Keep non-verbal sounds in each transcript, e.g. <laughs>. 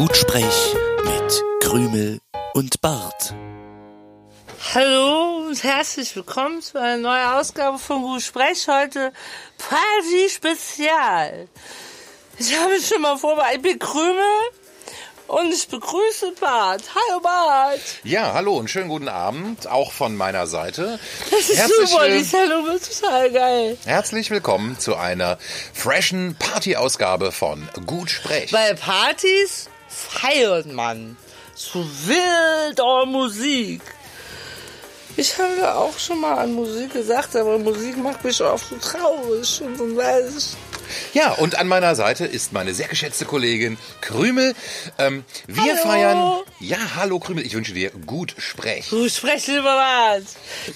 Gutsprech mit Krümel und Bart. Hallo und herzlich willkommen zu einer neuen Ausgabe von Gut Sprech. Heute Party Spezial. Ich habe mich schon mal vorbereitet. Ich bin Krümel und ich begrüße Bart. Hallo Bart. Ja, hallo und schönen guten Abend, auch von meiner Seite. Das ist Herzlich, super, äh, die Sendung wird total geil. Herzlich willkommen zu einer freshen Party-Ausgabe von Gut Sprech. Bei Partys feiert man zu wilder Musik. Ich habe ja auch schon mal an Musik gesagt, aber Musik macht mich oft so traurig und so weiß ich. Ja, und an meiner Seite ist meine sehr geschätzte Kollegin Krümel. Ähm, wir Hallo. feiern. Ja, hallo Krümel, ich wünsche dir gut Sprech. Du sprech lieber Bart.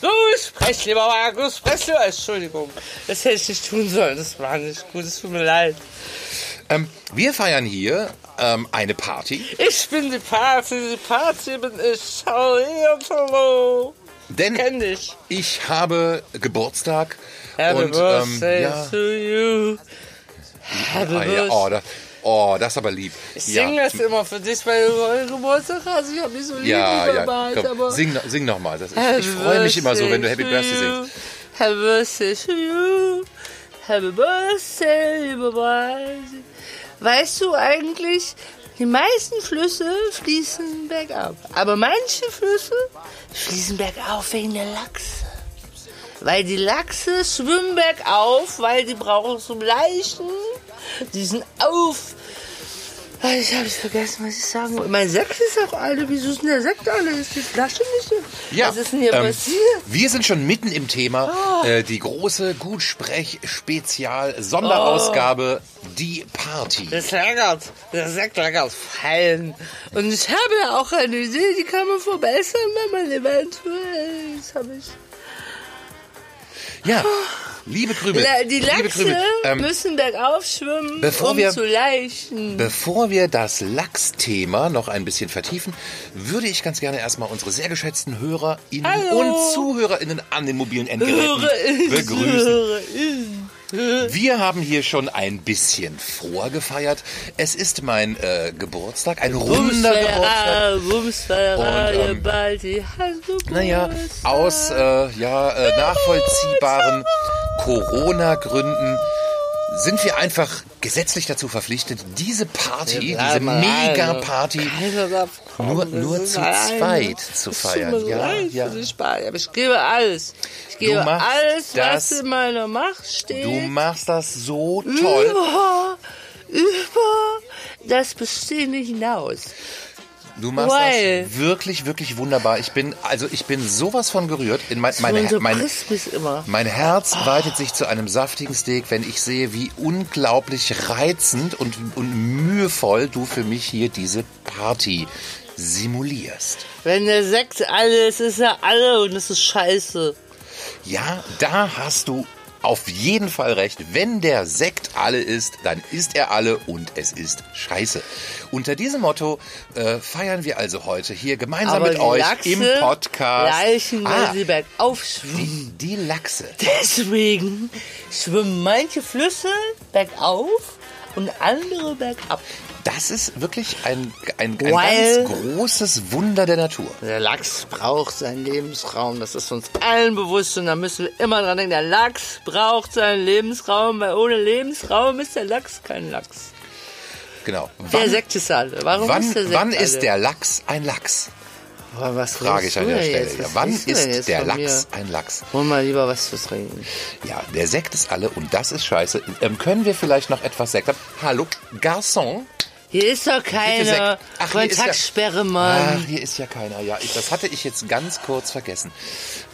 Du sprech lieber Bart. Du sprech lieber... Entschuldigung, das hätte ich nicht tun sollen. Das war nicht gut. Es tut mir leid. Ähm, wir feiern hier ähm, eine Party, Ich bin die Party. Die Party bin ich. Hallo, denn Kenn dich. ich habe Geburtstag. Happy und ähm, birthday ja, to you. Happy ah, ja, birthday. oh, da, oh, das ist aber lieb. Ich ja. singe das immer für dich, weil du heute Geburtstag hast. Ich hab mich so lieb, Ja, lieber ja, komm, sing, noch- sing nochmal. Ich Happy freue mich immer so, wenn du Happy birthday singst. Happy Birthday to you. Happy Birthday, Bart. Weißt du eigentlich, die meisten Flüsse fließen bergab. Aber manche Flüsse fließen bergauf wegen der Lachse. Weil die Lachse schwimmen bergauf, weil die brauchen zum Leichen diesen Auf. Ich habe vergessen, was ich sagen wollte. Mein Sekt ist auch alle. Wieso ist denn der Sekt alle? Ist die Flasche nicht so? Ja, Was ist denn hier ähm, passiert? Wir sind schon mitten im Thema. Ah. Äh, die große Gutsprech-Spezial-Sonderausgabe, die Party. Das leckert. Der Sekt leckert fein. Und ich habe ja auch eine Idee, die kann man verbessern, wenn man eventuell. Das habe ich. Ja, liebe Krümel. La- Die liebe Lachse Krümel, ähm, müssen bergauf schwimmen, bevor um wir- zu leichen. Bevor wir das Lachsthema noch ein bisschen vertiefen, würde ich ganz gerne erstmal unsere sehr geschätzten HörerInnen Hallo. und ZuhörerInnen an den mobilen Endgeräten begrüßen. Begrüßen. Wir haben hier schon ein bisschen vorgefeiert. Es ist mein äh, Geburtstag, ein runder Geburtstag. Bumsfeierer, Bumsfeierer, Und, ähm, hast du Naja, aus äh, ja, äh, nachvollziehbaren Corona-Gründen sind wir einfach gesetzlich dazu verpflichtet, diese Party, diese. Mega-Party nur, nur zu alleine. zweit zu feiern. Ja, ja. aber ich gebe alles. Ich gebe alles, was in meiner Macht steht. Du machst das so toll. über, über das Bestehende hinaus. Du machst Weil- das wirklich, wirklich wunderbar. Ich bin, also ich bin sowas von gerührt. In mein, mein, du mein. Mein Herz weitet sich zu einem saftigen Steak, wenn ich sehe, wie unglaublich reizend und, und mühevoll du für mich hier diese Party simulierst. Wenn der Sekt alle ist, ist er alle und das ist scheiße. Ja, da hast du auf jeden Fall recht. Wenn der Sekt alle ist, dann ist er alle und es ist scheiße. Unter diesem Motto äh, feiern wir also heute hier gemeinsam Aber mit euch Lachse im Podcast. Leichen, ah, sie bergauf schwimmen. die, die Lachse. Deswegen schwimmen manche Flüsse bergauf und andere bergab. Das ist wirklich ein, ein, ein ganz großes Wunder der Natur. Der Lachs braucht seinen Lebensraum, das ist uns allen bewusst und da müssen wir immer dran denken, der Lachs braucht seinen Lebensraum, weil ohne Lebensraum ist der Lachs kein Lachs. Genau. Der Wann, Sekt ist alle. Warum wann, ist der Sekt wann alle? ist der Lachs ein Lachs? Boah, was Frage ich an der Stelle. Ja, wann ist der Lachs mir? ein Lachs? Hol mal lieber was zu trinken. Ja, der Sekt ist alle und das ist scheiße. Ähm, können wir vielleicht noch etwas Sekt haben? Hallo, Garçon? Hier ist doch keine Sekt. Ach, hier ist ja- Kontaktsperre, Ach, Mann. hier ist ja keiner. Ja, ich, das hatte ich jetzt ganz kurz vergessen.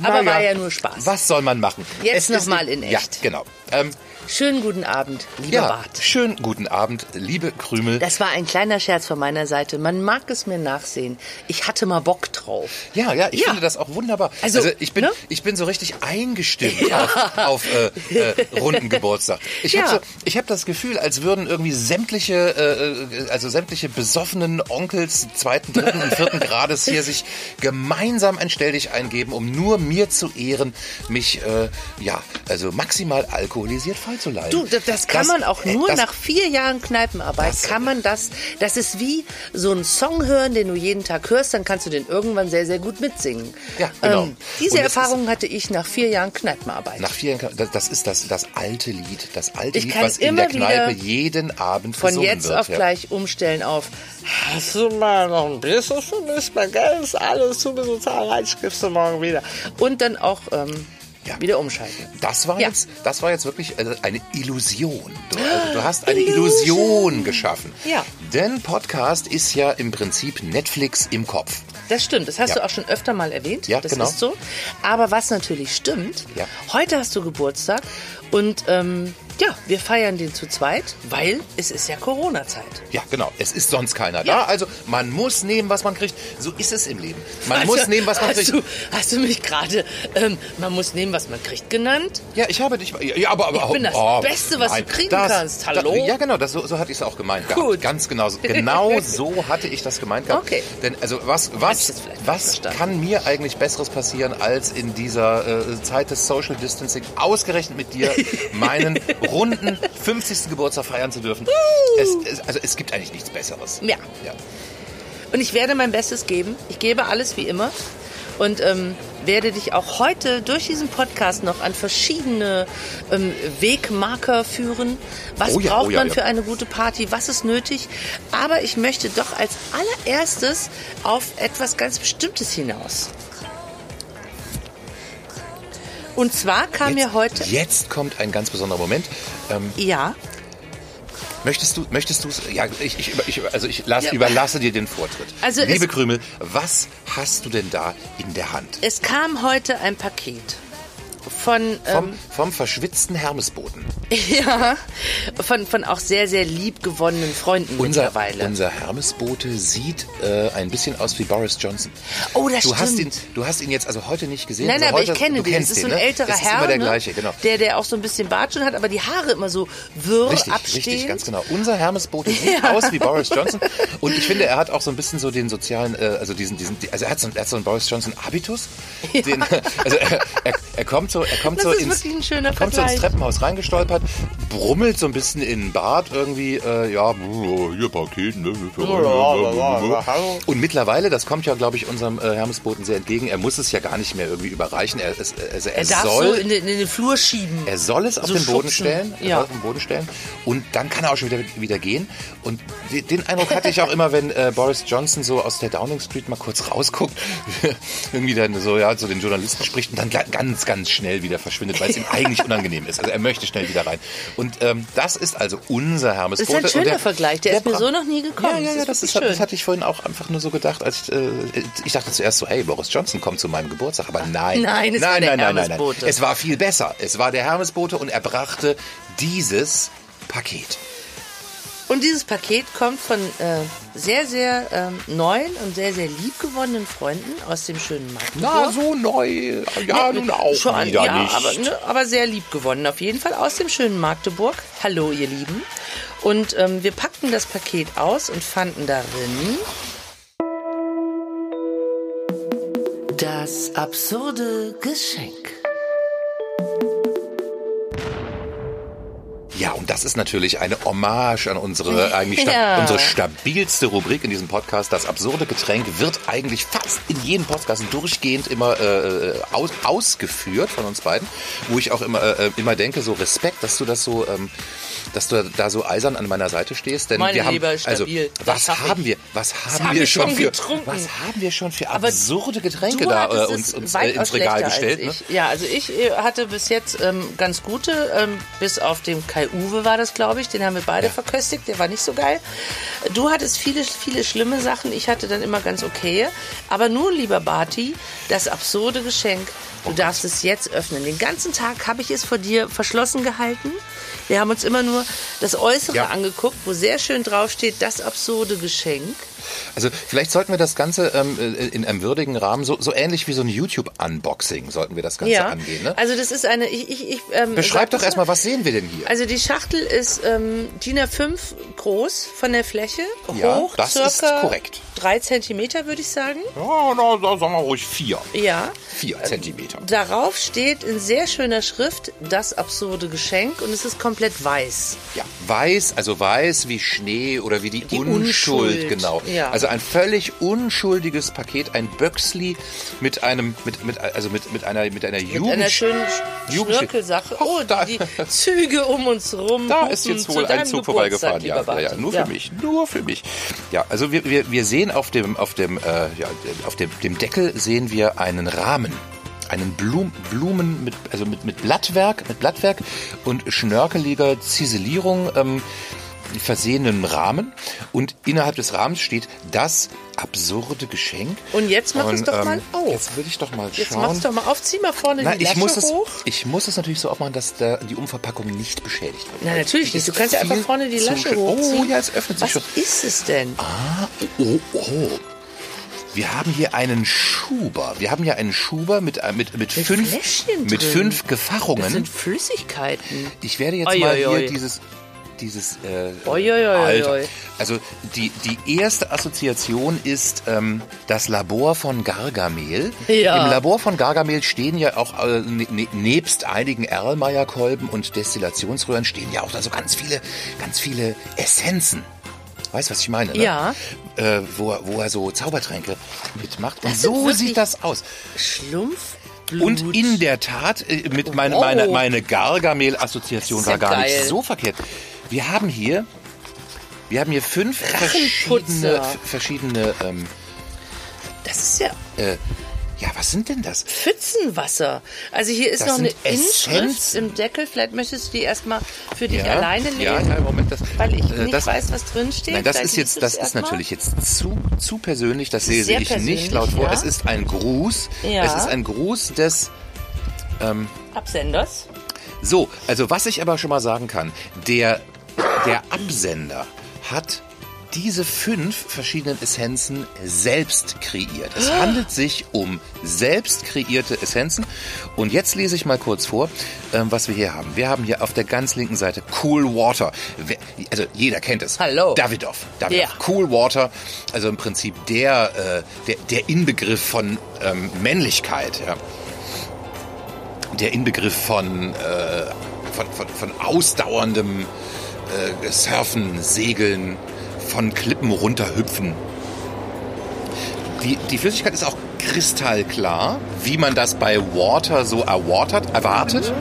Aber Naja, war ja nur Spaß. Was soll man machen? Jetzt Es noch ist- mal in Ja, echt. genau. Ähm, Schönen guten Abend, lieber ja, Bart. schönen guten Abend, liebe Krümel. Das war ein kleiner Scherz von meiner Seite. Man mag es mir nachsehen. Ich hatte mal Bock drauf. Ja, ja, ich Ja. finde das auch wunderbar. Also, Also, ich bin, ne? ich bin so richtig eingestimmt auf, auf äh, äh, runden Geburtstag. Ich Ja. habe so, ich habe das Gefühl, als würden irgendwie sämtliche, äh, äh, also sämtliche besoffenen Onkels zweiten, dritten und vierten Grades hier sich gemeinsam ein Stelldich eingeben, um nur mir zu ehren, mich äh, ja, also maximal alkoholisiert feiern freizuleihen. Du, das, kann Das- man auch nur das- nach vier Jahren Kneipenarbeit, Das- kann man das, das ist wie so ein Song hören, den du jeden Tag hörst, dann kannst du den irgendwann sehr, sehr gut mitsingen. Ja, genau. Ähm, diese Und Erfahrung hatte ich nach vier Jahren Kneipenarbeit. Nach vier Jahren, das, ist das, das alte Lied, das alte Ich Lied, was in der Kneipe jeden Abend Von jetzt wird. auf ja. gleich umstellen auf Hast du mal noch ein bisschen für mich? Mein Geld ist alles zu mir so zahlreich, gibst du morgen wieder. Und dann auch ähm, Ja. wieder umschalten. Das war Ja. jetzt, das war jetzt wirklich äh, eine Illusion. Du, also, du hast eine Illusion geschaffen. Ja. Denn Podcast ist ja im Prinzip Netflix im Kopf. Das stimmt, das hast Ja. du auch schon öfter mal erwähnt. Ja, das genau. ist so. Aber was natürlich stimmt, Ja. heute hast du Geburtstag und ähm, ja, wir feiern den zu zweit, weil es ist ja Corona-Zeit. Ja, genau. Es ist sonst keiner Ja. da. Also man muss nehmen, was man kriegt. So ist es im Leben. Man muss nehmen, was man kriegt. Du, hast du mich gerade, ähm, man muss nehmen, was man kriegt, genannt? Ja, ich habe dich. Ja, aber, aber Ich bin das oh, Beste, was du kriegen das, kannst. Hallo? Das, ja, genau. Das, so, so hatte ich es auch gemeint. gehabt. Gut. Ganz genau. so- Genau <laughs> so hatte ich das gemeint gehabt. Okay. Denn also was, was, was kann mir eigentlich Besseres passieren, als in dieser äh, Zeit des Social Distancing ausgerechnet mit dir meinen runden 50. Geburtstag feiern zu dürfen? Es, es, also es gibt eigentlich nichts Besseres. Ja. ja. Und ich werde mein Bestes geben. Ich gebe alles wie immer. Und ähm, werde dich auch heute durch diesen Podcast noch an verschiedene ähm, Wegmarker führen. Was Oh ja, braucht oh ja, man ja. für eine gute Party? Was ist nötig? Aber ich möchte doch als allererstes auf etwas ganz Bestimmtes hinaus. Und zwar kam mir heute... Jetzt kommt ein ganz besonderer Moment. Ähm, Ja, Möchtest du, möchtest du Ja, ich, ich, also ich lass, Ja. überlasse dir den Vortritt. Also Liebe es- Krümel, was hast du denn da in der Hand? es kam heute ein Paket von... Vom, Ähm, vom verschwitzten Hermesboten. <laughs> Ja, von, von auch sehr, sehr lieb gewonnenen Freunden Unser, mittlerweile. unser Hermesbote sieht äh, ein bisschen aus wie Boris Johnson. Oh, das du Hast ihn, stimmt. du hast ihn jetzt also heute nicht gesehen. Nein, also nein, aber heute, ich kenne du den. Das kennst ist so ein ne? älterer das ist Herr, immer der ne? gleiche, genau. der, der auch so ein bisschen Bart schon hat, aber die Haare immer so wirr Richtig, abstehen. richtig, ganz genau. Unser Hermesbote <laughs> sieht Ja. aus wie Boris Johnson. Und ich finde, er hat auch so ein bisschen so den sozialen, äh, also diesen, diesen, also er hat so, er hat so einen Boris Johnson Habitus. Den, also er, er, er kommt so, er kommt Das so ist ins, wirklich ein schöner kommt so ins. Treppenhaus reingestolpert, brummelt so ein bisschen in den Bart irgendwie, äh, ja, hier Paket, ne? Und mittlerweile, das kommt ja, glaube ich, unserem äh, Hermesboten sehr entgegen, er muss es ja gar nicht mehr irgendwie überreichen. Er, es, also er, Er darf soll, so in den, in den Flur schieben. er soll es auf So den Boden schubsen. stellen. Er Ja. soll auf den Boden stellen. Und dann kann er auch schon wieder, wieder gehen. Und de- den Eindruck hatte ich auch immer, wenn äh, Boris Johnson so aus der Downing Street mal kurz rausguckt, <laughs> irgendwie dann so, ja, so den Journalisten spricht und dann ga- ganz, ganz schnell wieder verschwindet, weil es ihm eigentlich unangenehm ist. Also er möchte schnell wieder rein. Und ähm, das ist also unser Hermes Das ist ein schöner Vergleich, der ist mir so noch nie gekommen. Ja, ja, Das ja, ist das, ist, das schön. hatte ich vorhin auch einfach nur so gedacht, als ich, äh, ich dachte zuerst so, hey, Boris Johnson kommt zu meinem Geburtstag, aber nein. Nein, es war nein, der nein, nein, nein, nein. Es war viel besser. Es war der Hermesbote und er brachte dieses Paket. Und dieses Paket kommt von äh, sehr, sehr ähm, neuen und sehr, sehr liebgewonnenen Freunden aus dem schönen Magdeburg. so neu. Ja, nun auch Schon, wieder ja, nicht. Aber, ne, aber sehr lieb gewonnen auf jeden Fall aus dem schönen Magdeburg. Hallo ihr Lieben. Und ähm, wir packten das Paket aus und fanden darin das absurde Geschenk. Ja, und das ist natürlich eine Hommage an unsere eigentlich sta Ja. unsere stabilste Rubrik in diesem Podcast. Das absurde Getränk wird eigentlich fast in jedem Podcast durchgehend immer äh, aus ausgeführt von uns beiden, wo ich auch immer äh, immer denke, so Respekt, dass du das so, ähm, dass du da so eisern an meiner Seite stehst. Denn Meine wir haben, Leber ist also stabil. Was ich. haben wir, was haben hab wir schon für, getrunken. was haben wir schon für Aber absurde Getränke da äh, uns, uns äh, ins Regal gestellt? Ne? Ja, also ich äh, hatte bis jetzt ähm, ganz gute, ähm, bis auf den Kai Uwe war das, glaube ich, den haben wir beide Ja. verköstigt, der war nicht so geil. Du hattest viele, viele schlimme Sachen, ich hatte dann immer ganz okay. Aber nun, lieber Barty, das absurde Geschenk, Oh du darfst es jetzt öffnen. Den ganzen Tag habe ich es vor dir verschlossen gehalten. Wir haben uns immer nur das Äußere Ja. angeguckt, wo sehr schön draufsteht, das absurde Geschenk. Also vielleicht sollten wir das Ganze ähm, äh, in einem würdigen Rahmen, so, so ähnlich wie so ein YouTube-Unboxing, sollten wir das Ganze Ja, angehen. Ne? also das ist eine, ich, ich, ich ähm, Beschreib doch erstmal, mal. was sehen wir denn hier? Also die Schachtel ist ähm, DIN A5 groß von der Fläche, Ja, hoch das circa ist korrekt. drei Zentimeter würde ich sagen. Ja, na, da sagen wir ruhig vier. Ja. Vier Zentimeter. Darauf steht in sehr schöner Schrift das absurde Geschenk und es ist komplett weiß. Ja, weiß, also weiß wie Schnee oder wie die, Die Unschuld, Unschuld, genau. ja. Also ein völlig unschuldiges Paket, ein Böxli mit einem, mit, mit, also mit, mit einer, mit einer Jugend. Mit einer schönen Schnörkelsache. Ach, Oh, da- die, Züge um uns rum. Da ist jetzt wohl ein Zug Geburtstag, vorbeigefahren. Ja, ja, ja, nur für mich, nur für mich. Ja, also wir, wir, wir sehen auf dem, auf dem, äh, ja, auf dem, dem Deckel sehen wir einen Rahmen. Einen Blum, Blumen mit, also mit, mit Blattwerk, mit Blattwerk und schnörkeliger Ziselierung ähm, versehenen Rahmen. Und innerhalb des Rahmens steht das absurde Geschenk. Und jetzt mach es Und, doch mal auf. Jetzt will ich doch mal Jetzt schauen. mach's doch mal auf, zieh mal vorne Nein, die ich Lasche muss, es, hoch. ich muss es natürlich so aufmachen, dass der, die Umverpackung nicht beschädigt wird. Na, natürlich nicht. Du kannst ja einfach vorne die Lasche schön. hochziehen. Oh, ja, es öffnet sich Was schon. ist es denn? Oh, oh. Wir haben hier einen Schuber. Wir haben hier einen Schuber mit, äh, mit, mit, Mit fünf, Fläschchen mit drin. fünf Das Gefahrungen. sind Flüssigkeiten. Ich werde jetzt Oi, mal oi, hier oi. dieses dieses äh, Alter. Also die die erste Assoziation ist ähm, das Labor von Gargamel. Ja. Im Labor von Gargamel stehen ja auch äh, ne, ne, nebst einigen Erlmeyer-Kolben und Destillationsröhren stehen ja auch da so ganz viele ganz viele Essenzen. Weißt du, was ich meine? Ne? Ja. Äh, wo, er, wo er so Zaubertränke mitmacht. Und so sieht das aus. Schlumpfblut. Und in der Tat, äh, mit meine, Oh. meine, meine Gargamel-Assoziation war gar geil. nicht so verkehrt. Wir haben hier, wir haben hier fünf verschiedene, verschiedene, ähm, Das ist ja äh, ja, was sind denn das? Pfützenwasser. Also hier ist Das noch eine Inschrift im Deckel. Vielleicht möchtest du die erstmal für dich alleine lesen. Ja, ja, Moment, das, Weil ich äh, nicht das, weiß, was drin steht. Nein, das Vielleicht ist jetzt, das ist natürlich jetzt zu, zu persönlich. Das lese sehr ich nicht laut vor. ja. Es ist ein Gruß. Ja. Es ist ein Gruß des Absenders. So, also was ich aber schon mal sagen kann, der, der Absender hat diese fünf verschiedenen Essenzen selbst kreiert. Es handelt sich um selbst kreierte Essenzen. Und jetzt lese ich mal kurz vor, ähm, was wir hier haben. Wir haben hier auf der ganz linken Seite Cool Water. Also jeder kennt es. Hallo. Davidoff. Davidoff. Ja. Cool Water. Also im Prinzip der, äh, der, der Inbegriff von ähm, Männlichkeit. Ja der Inbegriff von, äh, von, von, von ausdauerndem äh, Surfen, Segeln, von Klippen runterhüpfen. Die, die Flüssigkeit ist auch kristallklar, wie man das bei Water so erwartet. erwartet.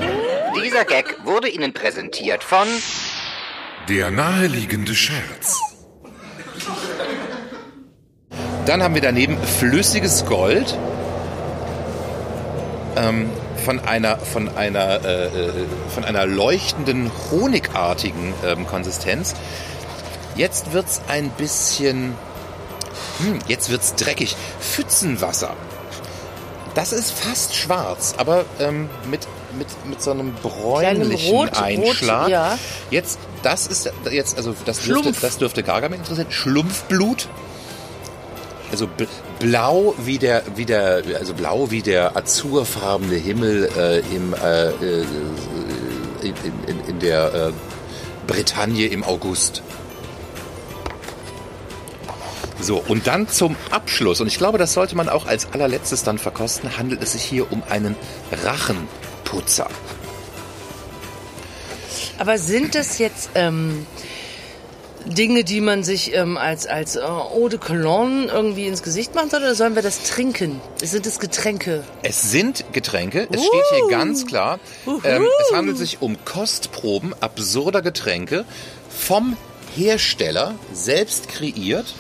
Dieser Gag wurde Ihnen präsentiert von Der naheliegende Scherz. Dann haben wir daneben flüssiges Gold ähm, von einer von einer äh, äh, von einer leuchtenden honigartigen ähm, Konsistenz. Jetzt wird's ein bisschen hm, jetzt wird's dreckig. Pfützenwasser. Das ist fast schwarz, aber ähm, mit, mit, mit so einem bräunlichen Rot- Rot, Einschlag. ja. Jetzt, das ist jetzt, also das dürfte, Schlumpf. das dürfte Gargamel interessieren. Schlumpfblut. Also blau wie der, wie der, also blau wie der azurfarbene Himmel äh, im, äh, äh, in, in, in der äh, Bretagne im August. So, und dann zum Abschluss, und ich glaube, das sollte man auch als allerletztes dann verkosten, handelt es sich hier um einen Rachenputzer. Aber sind das jetzt ähm, Dinge, die man sich ähm, als, als äh, Eau de Cologne irgendwie ins Gesicht machen soll, oder sollen wir das trinken? Sind es Getränke? Es sind Getränke, es steht hier ganz klar. Ähm, es handelt sich um Kostproben absurder Getränke vom Hersteller selbst kreiert,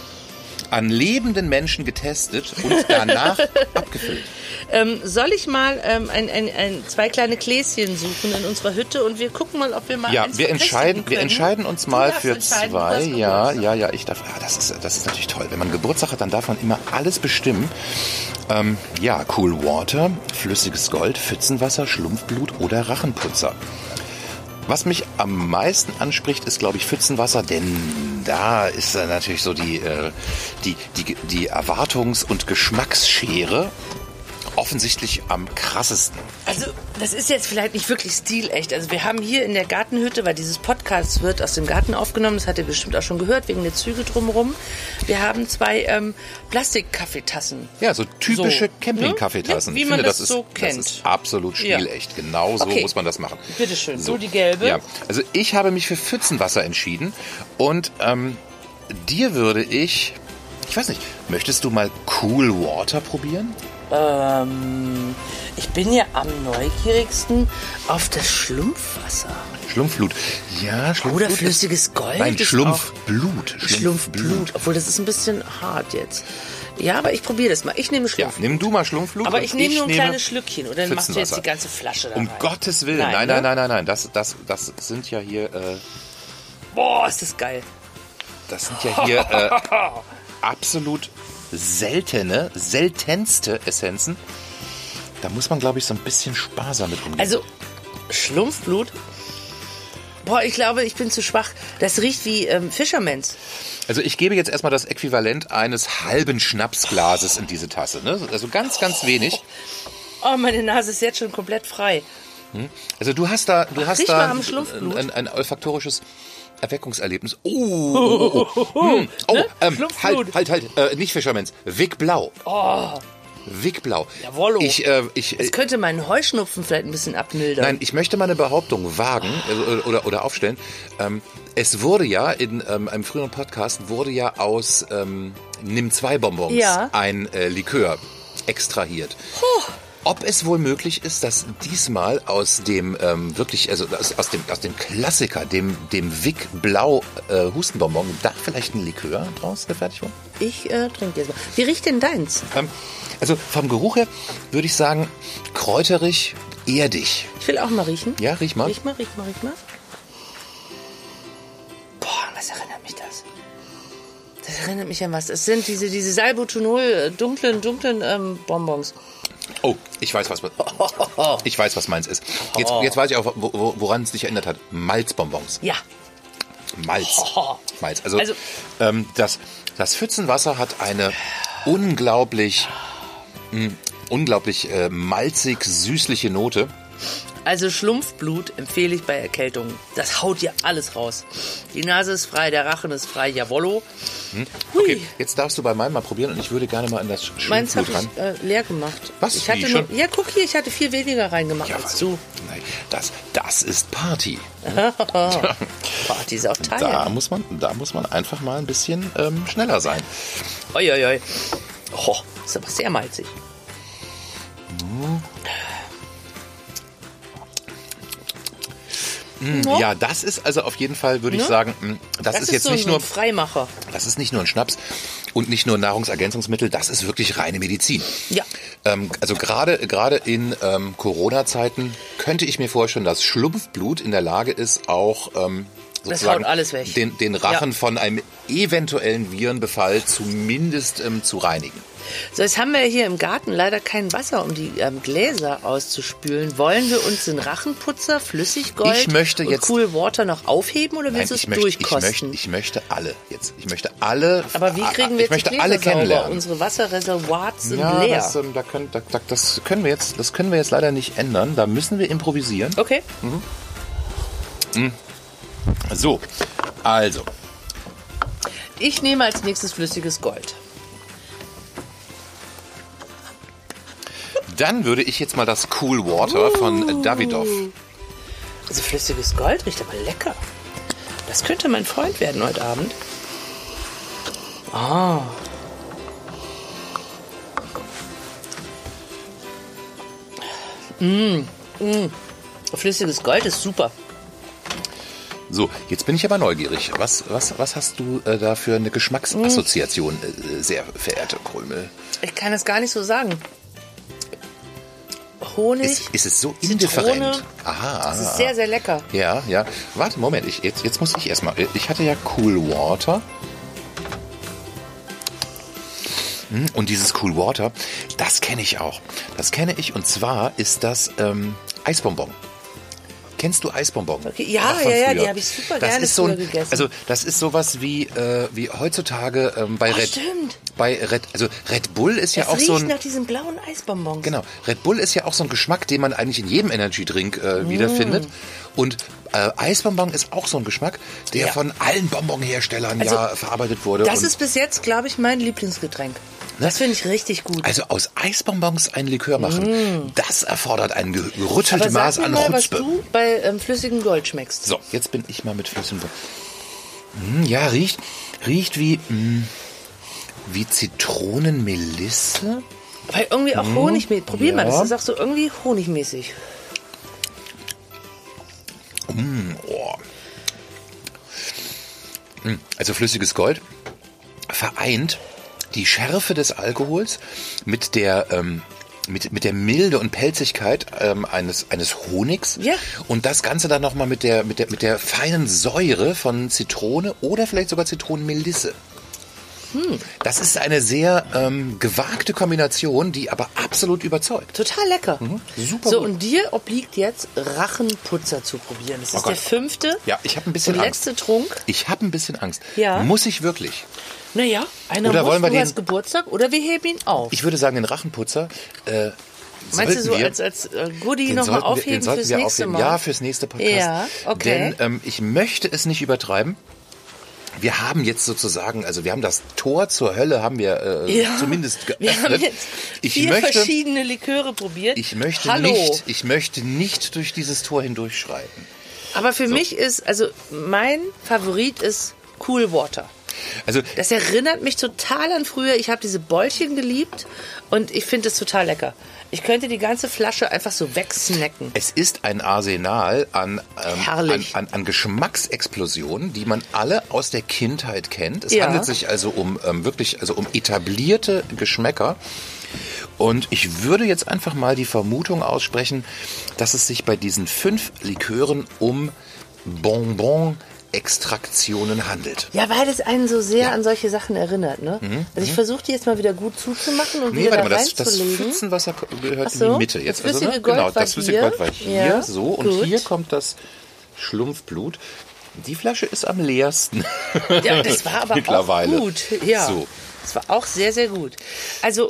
an lebenden Menschen getestet und danach <laughs> abgefüllt. Ähm, soll ich mal ähm, ein, ein, ein, zwei kleine Gläschen suchen in unserer Hütte und wir gucken mal, ob wir mal Ja, wir entscheiden, wir können? entscheiden uns mal für zwei. Ja, ja, ja, ich darf. Ja, das ist, das ist natürlich toll. Wenn man Geburtstag hat, dann darf man immer alles bestimmen. Ähm, ja, Cool Water, flüssiges Gold, Pfützenwasser, Schlumpfblut oder Rachenputzer. Was mich am meisten anspricht, ist, glaube ich, Pfützenwasser, denn da ist dann natürlich so die, äh, die, die, die Erwartungs- und Geschmacksschere offensichtlich am krassesten. Also, das ist jetzt vielleicht nicht wirklich stilecht. Also, wir haben hier in der Gartenhütte, weil dieses Podcast wird aus dem Garten aufgenommen, das habt ihr bestimmt auch schon gehört, wegen der Züge drumherum. Wir haben zwei ähm, Plastikkaffeetassen. Ja, so typische So, Camping-Kaffeetassen. ne? Wie Ich man finde, das ist, so kennt. Das ist absolut Ja. stilecht. Genau so Okay. muss man das machen. Bitteschön, so die gelbe. Ja, also ich habe mich für Pfützenwasser entschieden und ähm, dir würde ich, ich weiß nicht, möchtest du mal Cool Water probieren? Ähm, ich bin ja am neugierigsten auf das Schlumpfwasser. Schlumpfblut. Ja, Schlumpfblut. Oder flüssiges Gold. Nein, Schlumpfblut. auch- Schlumpfblut. Obwohl, das ist ein bisschen hart jetzt. Ja, aber ich probiere das mal. Ich nehme Ja, Schlumpfblut. nimm du mal Schlumpfblut. aber ich nehme nur ein kleines Schlückchen. Oder dann machst du jetzt die ganze Flasche da Um. Gottes Willen. Nein, Nein, ne? nein, nein, nein, nein. Das, das, das sind ja hier, äh, Boah, ist das geil. das sind ja hier äh, <laughs> absolut seltene, seltenste Essenzen. Da muss man, glaube ich, so ein bisschen sparsam mit umgehen. Also, Schlumpfblut. Boah, ich glaube, ich bin zu schwach. Das riecht wie ähm, Fischermans. Also ich gebe jetzt erstmal das Äquivalent eines halben Schnapsglases in diese Tasse. Ne? Also ganz, ganz wenig. Oh, meine Nase ist jetzt schon komplett frei. Also du hast da, du hast riech da Schlumpfblut. ein, ein olfaktorisches Erweckungserlebnis. Oh, <laughs> oh, oh, oh. Hm. oh Ne? ähm, halt, halt, halt, äh, nicht Fischermans, Vic Blau. Oh, Vic Blau. Jawollo. Ich, äh, ich, das könnte meinen Heuschnupfen vielleicht ein bisschen abmildern. Nein, ich möchte mal eine Behauptung wagen äh, oder, oder aufstellen. Ähm, es wurde ja in ähm, einem früheren Podcast wurde ja aus ähm, Nimm zwei Bonbons Ja. ein äh, Likör extrahiert. Ob es wohl möglich ist, dass diesmal aus dem ähm, wirklich, also aus, aus dem aus dem Klassiker, dem dem Vic Blau äh, Hustenbonbon, da vielleicht ein Likör draus gefertigt wurde? Ich äh, trinke jetzt mal. Wie riecht denn deins? Ähm, also vom Geruch her würde ich sagen kräuterig, erdig. Ich will auch mal riechen. Ja, riech mal. Riech mal, riech mal, riech mal. Boah, was erinnert mich das? Das erinnert mich an was. Es sind diese, diese Salbutonol, äh, dunklen, dunklen ähm, Bonbons. Oh, ich weiß, was <laughs> ich weiß, was meins ist. Jetzt, jetzt weiß ich auch, wo- wo- woran es dich erinnert hat. Malzbonbons. Ja. Malz. <laughs> Malz. Also, Also- ähm, das, das Pfützenwasser hat eine unglaublich, mh, unglaublich äh, malzig süßliche Note. Also Schlumpfblut empfehle ich bei Erkältungen. Das haut dir alles raus. Die Nase ist frei, der Rachen ist frei, jawollo. Hm? Okay, jetzt darfst du bei meinem mal probieren und ich würde gerne mal an das Meins habe Schlumpfblut ich äh, leer gemacht. Was? Ich hatte nur, ja, guck hier, ich hatte viel weniger reingemacht als du. Nein, das, das ist Party. <laughs> Party ist auch Da teilen. muss man, da muss man einfach mal ein bisschen ähm, schneller sein. Oi, oi, oi. Oh, ist aber sehr malzig. No? Ja, das ist also auf jeden Fall, würde ich Ne? sagen, mh, das, ist jetzt so nicht ein nur Freimacher. Das ist nicht nur ein Schnaps und nicht nur ein Nahrungsergänzungsmittel, das ist wirklich reine Medizin. Ja. Ähm, also gerade gerade in ähm, Corona-Zeiten könnte ich mir vorstellen, dass Schlumpfblut in der Lage ist, auch ähm, Das sozusagen haut alles weg. Den, den Rachen Ja. von einem eventuellen Virenbefall zumindest ähm, zu reinigen. So, jetzt haben wir hier im Garten leider kein Wasser, um die ähm, Gläser auszuspülen. Wollen wir uns den Rachenputzer, Flüssiggold Ich möchte und jetzt- Cool Water noch aufheben oder willst du es ich, möchte, ich, durchkosten? möchte, ich möchte alle jetzt. Ich möchte alle. Aber wie kriegen wir ich jetzt möchte alle sauber? kennenlernen. Unsere Wasserreservoirs sind ja, leer. das, ähm, da können, da, da, das können wir jetzt, das können wir jetzt leider nicht ändern. Da müssen wir improvisieren. okay. So, also Ich nehme als nächstes flüssiges Gold. Dann würde ich jetzt mal das Cool Water von Davidoff. Also flüssiges Gold riecht aber lecker. Das könnte mein Freund werden heute Abend. Ah. Mm, mm. Flüssiges Gold ist super. So, jetzt bin ich aber neugierig. Was, was, was hast du äh, da für eine Geschmacksassoziation, äh, sehr verehrte Krümel? Ich kann es gar nicht so sagen. Honig. Ist, ist es so Zitrone. indifferent? Aha, das ist sehr, sehr lecker. Ja, ja. Warte, Moment, ich, jetzt, jetzt muss ich erstmal. Ich hatte ja Cool Water. Hm, Und dieses Cool Water, das kenne ich auch. Das kenne ich und zwar ist das ähm, Eisbonbon. Kennst du Eisbonbon? Okay, ja, ja, ja, die habe ich super das gerne ist so ein, gegessen. Also das ist sowas wie äh, wie heutzutage ähm, bei Oh, Red stimmt. bei Red also Red Bull ist ja Es auch so ein nach diesen blauen Eisbonbons. Genau. Red Bull ist ja auch so ein Geschmack, den man eigentlich in jedem Energy-Drink äh, Mm. wiederfindet. Und äh, Eisbonbon ist auch so ein Geschmack, der Ja. von allen Bonbonherstellern Also, ja verarbeitet wurde. Das ist bis jetzt, glaube ich, mein Lieblingsgetränk. Das finde ich richtig gut. also aus Eisbonbons ein Likör machen, das erfordert ein ge- gerütteltes Mm. Maß sag mir an mal, was Chutzpe. du bei ähm, flüssigem Gold schmeckst. So, jetzt bin ich mal mit Flüssen. Hm, ja, riecht, riecht wie, hm, wie Zitronenmelisse. Weil irgendwie auch Honigmäßig. Probier mal, Mm. Ja. das ist auch so irgendwie Honigmäßig. Oh. Hm, Also flüssiges Gold vereint die Schärfe des Alkohols mit der ähm, mit, mit der Milde und Pelzigkeit ähm, eines, eines Honigs Ja. und das Ganze dann nochmal mit der, mit, der, mit der feinen Säure von Zitrone oder vielleicht sogar Zitronenmelisse. Hm. Das ist eine sehr ähm, gewagte Kombination, die aber absolut überzeugt. Total lecker. Mhm. super so, gut. und dir obliegt jetzt Rachenputzer zu probieren. Das ist Oh der fünfte Ja, ich habe ein bisschen und Angst. letzte Trunk. Ich habe ein bisschen Angst. Ja. Muss ich wirklich? Naja, einer Oder muss, wollen wir du den- Geburtstag oder wir heben ihn auf. Ich würde sagen, den Rachenputzer. Äh, Meinst du so wir, als, als äh, Goodie nochmal wir- aufheben den sollten fürs wir nächste aufheben. Mal? Ja, fürs nächste Podcast. Ja, okay. Denn ähm, ich möchte es nicht übertreiben. Wir haben jetzt sozusagen, also wir haben das Tor zur Hölle, haben wir äh, Ja. zumindest geöffnet. Wir haben jetzt ich vier möchte, verschiedene Liköre probiert. ich möchte Hallo. nicht, ich möchte nicht durch dieses Tor hindurchschreiten. Aber für mich ist, also mein Favorit ist Cool Water. Also Das erinnert mich total an früher. Ich habe diese Bäulchen geliebt und ich finde es total lecker. Ich könnte die ganze Flasche einfach so wegsnacken. Es ist ein Arsenal an, ähm, an, an, an Geschmacksexplosionen, die man alle aus der Kindheit kennt. Es Ja. handelt sich also um ähm, wirklich, also um etablierte Geschmäcker. Und ich würde jetzt einfach mal die Vermutung aussprechen, dass es sich bei diesen fünf Likören um Bonbon-Extraktionen handelt. Ja, weil es einen so sehr an solche Sachen erinnert, ne? Also ich versuche die jetzt mal wieder gut zuzumachen und Mhm, Nee, wieder warte da mal, das, das reinzulegen. Pfützenwasser gehört so, in die Mitte. Jetzt, das flüssige also, ne? Gold genau, das flüssige hier. Gold war hier, Ja, so, und gut. hier kommt das Schlumpfblut. Die Flasche ist am leersten. Ja, das war <laughs> aber Mittlerweile. auch gut. Ja, So. das war auch sehr, sehr gut. Also,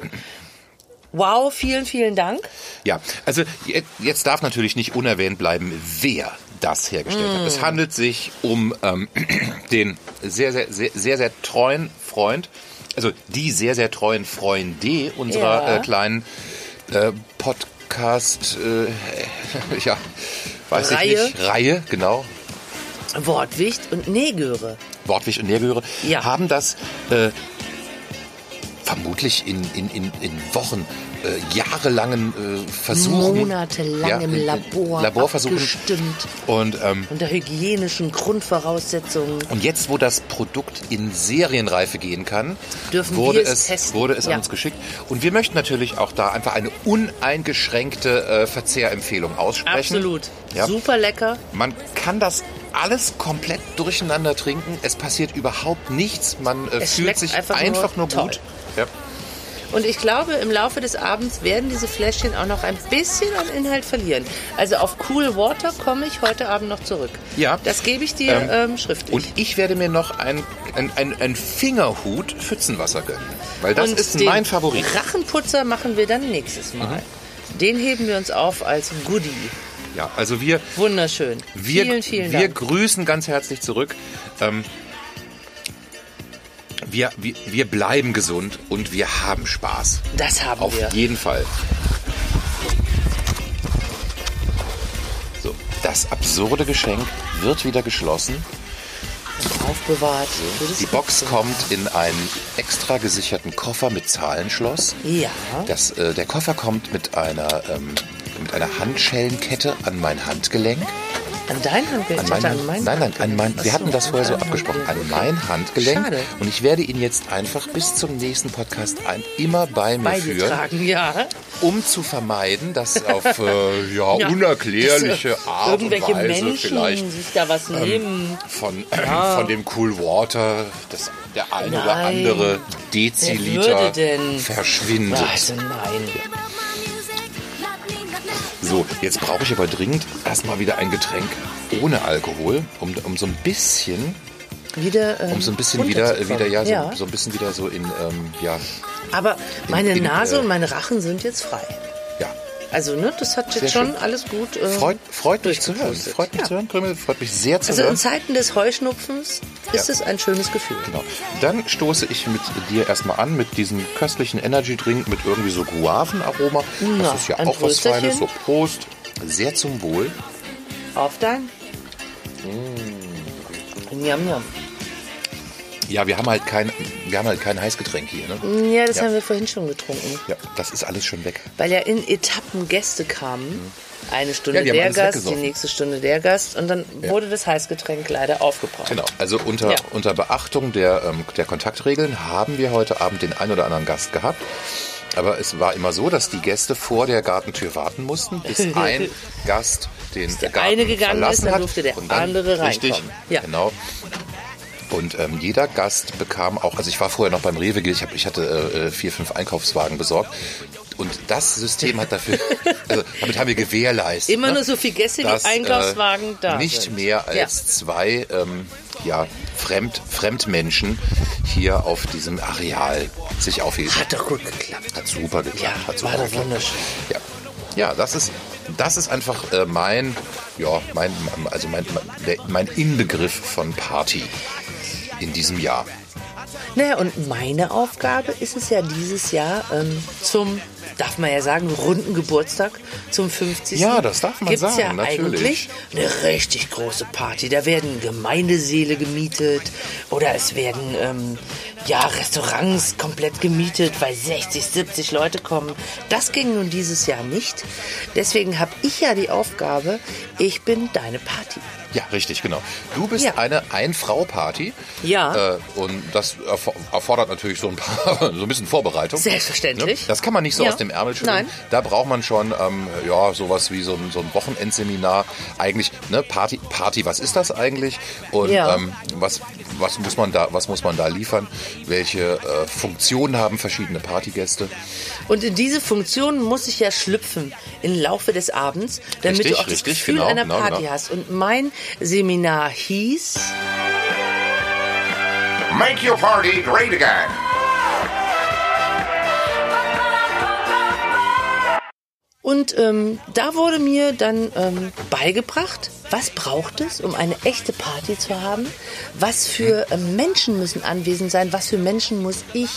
wow, vielen, vielen Dank. Ja, also je- jetzt darf natürlich nicht unerwähnt bleiben, wer das hergestellt hat. Mm. Es handelt sich um ähm, <clears throat> den sehr, sehr, sehr, sehr, sehr treuen Freund, also die sehr, sehr treuen Freunde unserer Ja. äh, kleinen äh, Podcast, äh, <laughs> ja, weiß Reihe. ich nicht, Reihe, genau, Wortwicht und Negöre. Wortwicht und Nährgehöre, Ja. haben das äh, vermutlich in, in, in, in Wochen, äh, jahrelangen äh, Versuchen. Monatelang im in- in Labor Laborversuchen. abgestimmt. Und, ähm, Unter hygienischen Grundvoraussetzungen. und jetzt, wo das Produkt in Serienreife gehen kann, Dürfen wurde, es es, testen. wurde es an Ja. uns geschickt. Und wir möchten natürlich auch da einfach eine uneingeschränkte äh, Verzehrempfehlung aussprechen. Absolut. Ja. Super lecker. Man kann das alles komplett durcheinander trinken. Es passiert überhaupt nichts. Man äh, fühlt sich einfach einfach, nur nur, gut. Ja. Und ich glaube, im Laufe des Abends werden diese Fläschchen auch noch ein bisschen an Inhalt verlieren. Also auf Cool Water komme ich heute Abend noch zurück. Ja. Das gebe ich dir Ähm, ähm, schriftlich. Und ich werde mir noch ein, ein, ein, ein Fingerhut Pfützenwasser gönnen. Weil das Und ist mein Favorit. Rachenputzer machen wir dann nächstes Mal. Den heben wir uns auf als Goodie. Ja, also wir, Wunderschön. wir, vielen, vielen wir Dank. grüßen ganz herzlich zurück. Ähm, wir, wir, wir bleiben gesund und wir haben Spaß. Das haben Auf wir. jeden Fall. So, das absurde Geschenk wird wieder geschlossen. Aufbewahrt. für das Die Box kommt in einen extra gesicherten Koffer mit Zahlenschloss. Ja. Das, äh, der Koffer kommt mit einer, ähm, mit einer Handschellenkette an mein Handgelenk. An dein Handgelenk? An mein, an mein nein, nein, an mein, wir hatten das vorher so abgesprochen. An mein Handgelenk. Schade. Und ich werde ihn jetzt einfach bis zum nächsten Podcast ein, immer bei mir Bei dir führen, tragen, ja. um zu vermeiden, dass auf äh, <laughs> ja, Ja, unerklärliche äh, Art und Irgendwelche Weise Menschen vielleicht sich da was nehmen. von, <clears throat> von dem Cool Water das, der ein oder Nein. andere Wer Deziliter verschwindet. Also nein. So, jetzt brauche ich aber dringend erstmal wieder ein Getränk ohne Alkohol, um, um so ein bisschen, Wieder, ähm, um so ein bisschen wieder, wieder ja, so, so ein bisschen wieder so in, ähm, ja, Aber meine in, Nase äh, und meine Rachen sind jetzt frei. Also, ne, das hat jetzt Sehr schon schön. alles gut. ähm, Freut, freut mich zu hören. Freut mich Ja. zu hören, Krümel. Freut mich sehr zu Also in hören. Zeiten des Heuschnupfens ist Ja. es ein schönes Gefühl. Genau. Dann stoße ich mit dir erstmal an mit diesem köstlichen Energy Drink mit irgendwie so Guavenaroma. Na, Das ist ja auch was. Feines. So Prost. Sehr zum Wohl. Auf dein. Mm. Njam, njam. Ja, wir haben halt kein, wir haben halt kein Heißgetränk hier. Ne? Ja, das Ja. haben wir vorhin schon getrunken. Ja, das ist alles schon weg. Weil ja in Etappen Gäste kamen. Eine Stunde Ja, der Gast, die nächste Stunde der Gast und dann wurde das Heißgetränk leider aufgebraucht. Genau. Also unter, Ja. unter Beachtung der, ähm, der Kontaktregeln haben wir heute Abend den ein oder anderen Gast gehabt. Aber es war immer so, dass die Gäste vor der Gartentür warten mussten, bis <laughs> ein Gast den der Garten eine gegangen verlassen ist, dann hat. durfte der Und dann- andere Richtig, reinkommen. Ja. genau. Und ähm, jeder Gast bekam auch, also ich war vorher noch beim Rewe, ich, hab, ich hatte äh, vier, fünf Einkaufswagen besorgt. Und das System hat dafür, <laughs> also damit haben wir gewährleistet. Immer ne, nur so viel Gäste, die dass, Einkaufswagen äh, da Nicht sind. mehr als Ja. zwei ähm, ja, Fremd, Fremdmenschen hier auf diesem Areal sich aufhielten. Hat doch gut geklappt. Hat super geklappt. Ja, hat super war doch wunderschön. Ja, ja das, ist, das ist einfach äh, mein, ja, mein, also mein, mein Inbegriff von Party in diesem Jahr. Naja, und meine Aufgabe ist es ja dieses Jahr ähm, zum, darf man ja sagen, runden Geburtstag zum 50. Ja, das darf man gibt's sagen, ja natürlich. eigentlich eine richtig große Party. Da werden Gemeindeseele gemietet oder es werden ähm, ja Restaurants komplett gemietet, weil 60, 70 Leute kommen. Das ging nun dieses Jahr nicht. Deswegen habe ich ja die Aufgabe, ich bin deine Party. Ja, richtig, genau. Du bist Ja. eine Ein-Frau-Party. Ja. Äh, und das erfo- erfordert natürlich so ein paar, <laughs> so ein bisschen Vorbereitung. Selbstverständlich. Ne? Das kann man nicht so Ja. aus dem Ärmel schütteln. Nein. Da braucht man schon, ähm, ja, sowas wie so ein, so ein Wochenendseminar. Eigentlich, ne, Party, Party, was ist das eigentlich? Und Ja. ähm, was, was muss man da, was muss man da liefern? Welche äh, Funktionen haben verschiedene Partygäste? Und in diese Funktion muss ich ja schlüpfen im Laufe des Abends, damit Richtig, du auch das richtig, Gefühl genau, einer genau, Party genau. hast. Und mein Seminar hieß Make your party great again. Und ähm, da wurde mir dann ähm, beigebracht, was braucht es, um eine echte Party zu haben? Was für ähm, Menschen müssen anwesend sein? Was für Menschen muss ich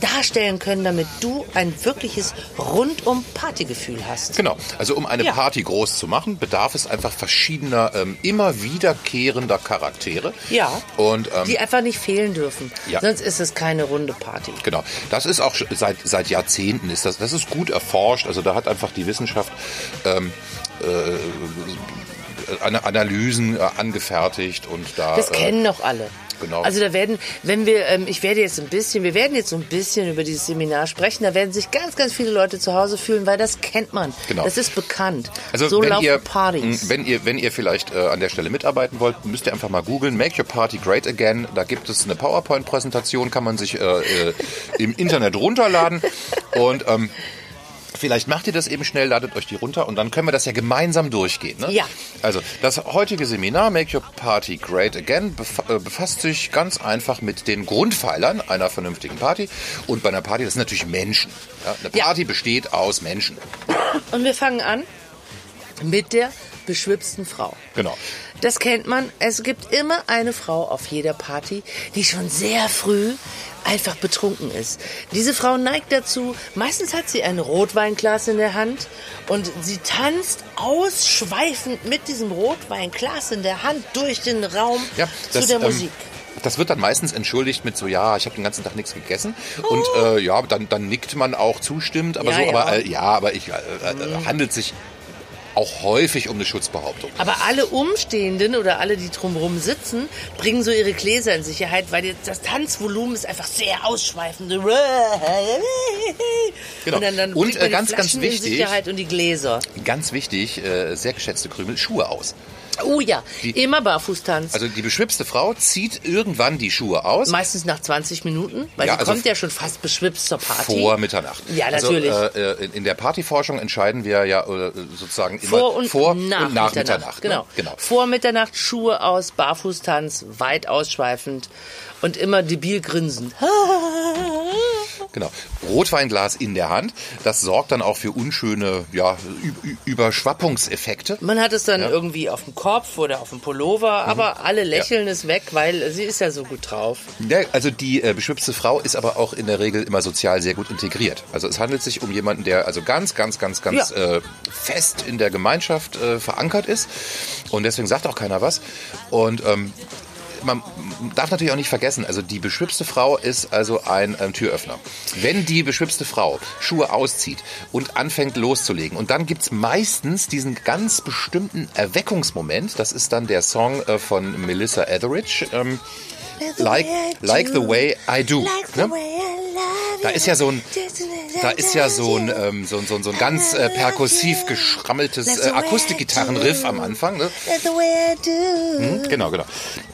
darstellen können, damit du ein wirkliches rundum Partygefühl hast? Genau. Also um eine Ja. Party groß zu machen, bedarf es einfach verschiedener, ähm, immer wiederkehrender Charaktere. Ja. Und ähm, Die einfach nicht fehlen dürfen. Ja. Sonst ist es keine runde Party. Genau, das ist auch seit, seit Jahrzehnten ist das, das ist gut erforscht. Also da hat einfach die Wissenschaft ähm, äh, Analysen äh, angefertigt und da. Das äh, kennen noch alle. genau. Also da werden, wenn wir, ähm, ich werde jetzt ein bisschen, wir werden jetzt so ein bisschen über dieses Seminar sprechen, da werden sich ganz, ganz viele Leute zu Hause fühlen, weil das kennt man. Genau. Das ist bekannt. Also so wenn laufen ihr, Partys. wenn ihr, wenn ihr vielleicht äh, an der Stelle mitarbeiten wollt, müsst ihr einfach mal googeln, Make Your Party Great Again. Da gibt es eine PowerPoint-Präsentation, kann man sich äh, äh, im Internet runterladen und ähm, Vielleicht macht ihr das eben schnell, ladet euch die runter und dann können wir das ja gemeinsam durchgehen. Ne? Ja. Also das heutige Seminar Make Your Party Great Again äh, befasst sich ganz einfach mit den Grundpfeilern einer vernünftigen Party. Und bei einer Party, das sind natürlich Menschen. Ja? Eine Ja. Party besteht aus Menschen. Und wir fangen an mit der beschwipsten Frau. Genau. Das kennt man. Es gibt immer eine Frau auf jeder Party, die schon sehr früh einfach betrunken ist. Diese Frau neigt dazu, meistens hat sie ein Rotweinglas in der Hand und sie tanzt ausschweifend mit diesem Rotweinglas in der Hand durch den Raum Ja, zu das, der ähm, Musik. Das wird dann meistens entschuldigt mit so, ja, ich habe den ganzen Tag nichts gegessen. Oh. Und äh, ja, dann, dann nickt man auch zustimmend. Aber Ja, so, ja. aber äh, ja, aber ich äh, äh, handelt sich auch häufig um eine Schutzbehauptung. Aber alle Umstehenden oder alle, die drumherum sitzen, bringen so ihre Gläser in Sicherheit, weil das Tanzvolumen ist einfach sehr ausschweifend. Genau. Und dann, dann Und, äh, die ganz, ganz wichtig- Sicherheit und die Gläser. Ganz wichtig, äh, sehr geschätzte Krümel, Schuhe aus. Oh ja, Die- immer Barfußtanz. Also die beschwipste Frau zieht irgendwann die Schuhe aus. Meistens nach 20 Minuten, weil Ja, sie also kommt ja schon fast beschwipst zur Party. Vor Mitternacht. Ja, natürlich. Also, äh, in- in der Partyforschung entscheiden wir ja äh, sozusagen immer vor und, vor nach, und nach Mitternacht. Mitternacht. ne? Genau. genau. Vor Mitternacht Schuhe aus, Barfußtanz, weit ausschweifend und immer debil grinsend. <laughs> Genau. Rotweinglas in der Hand. Das sorgt dann auch für unschöne ja, Ü- Überschwappungseffekte. Man hat es dann irgendwie auf dem Kopf oder auf dem Pullover, Mhm. aber alle lächeln es weg, weil sie ist ja so gut drauf. Ja, also die äh, beschwipste Frau ist aber auch in der Regel immer sozial sehr gut integriert. Also es handelt sich um jemanden, der also ganz, ganz, ganz, ganz Ja. äh, fest in der Gemeinschaft äh, verankert ist. Und deswegen sagt auch keiner was. Und ähm, man darf natürlich auch nicht vergessen, also die beschwipste Frau ist also ein ähm, Türöffner. Wenn die beschwipste Frau Schuhe auszieht und anfängt loszulegen und dann gibt's meistens diesen ganz bestimmten Erweckungsmoment, das ist dann der Song äh, von Melissa Etheridge, ähm, like, like the way I do. ne? Da ist ja so ein, da ist ja so ein, ähm, so, ein- so, ein- so ein ganz äh, perkussiv geschrammeltes äh, Akustikgitarrenriff am Anfang. Ne? Hm, Genau, genau.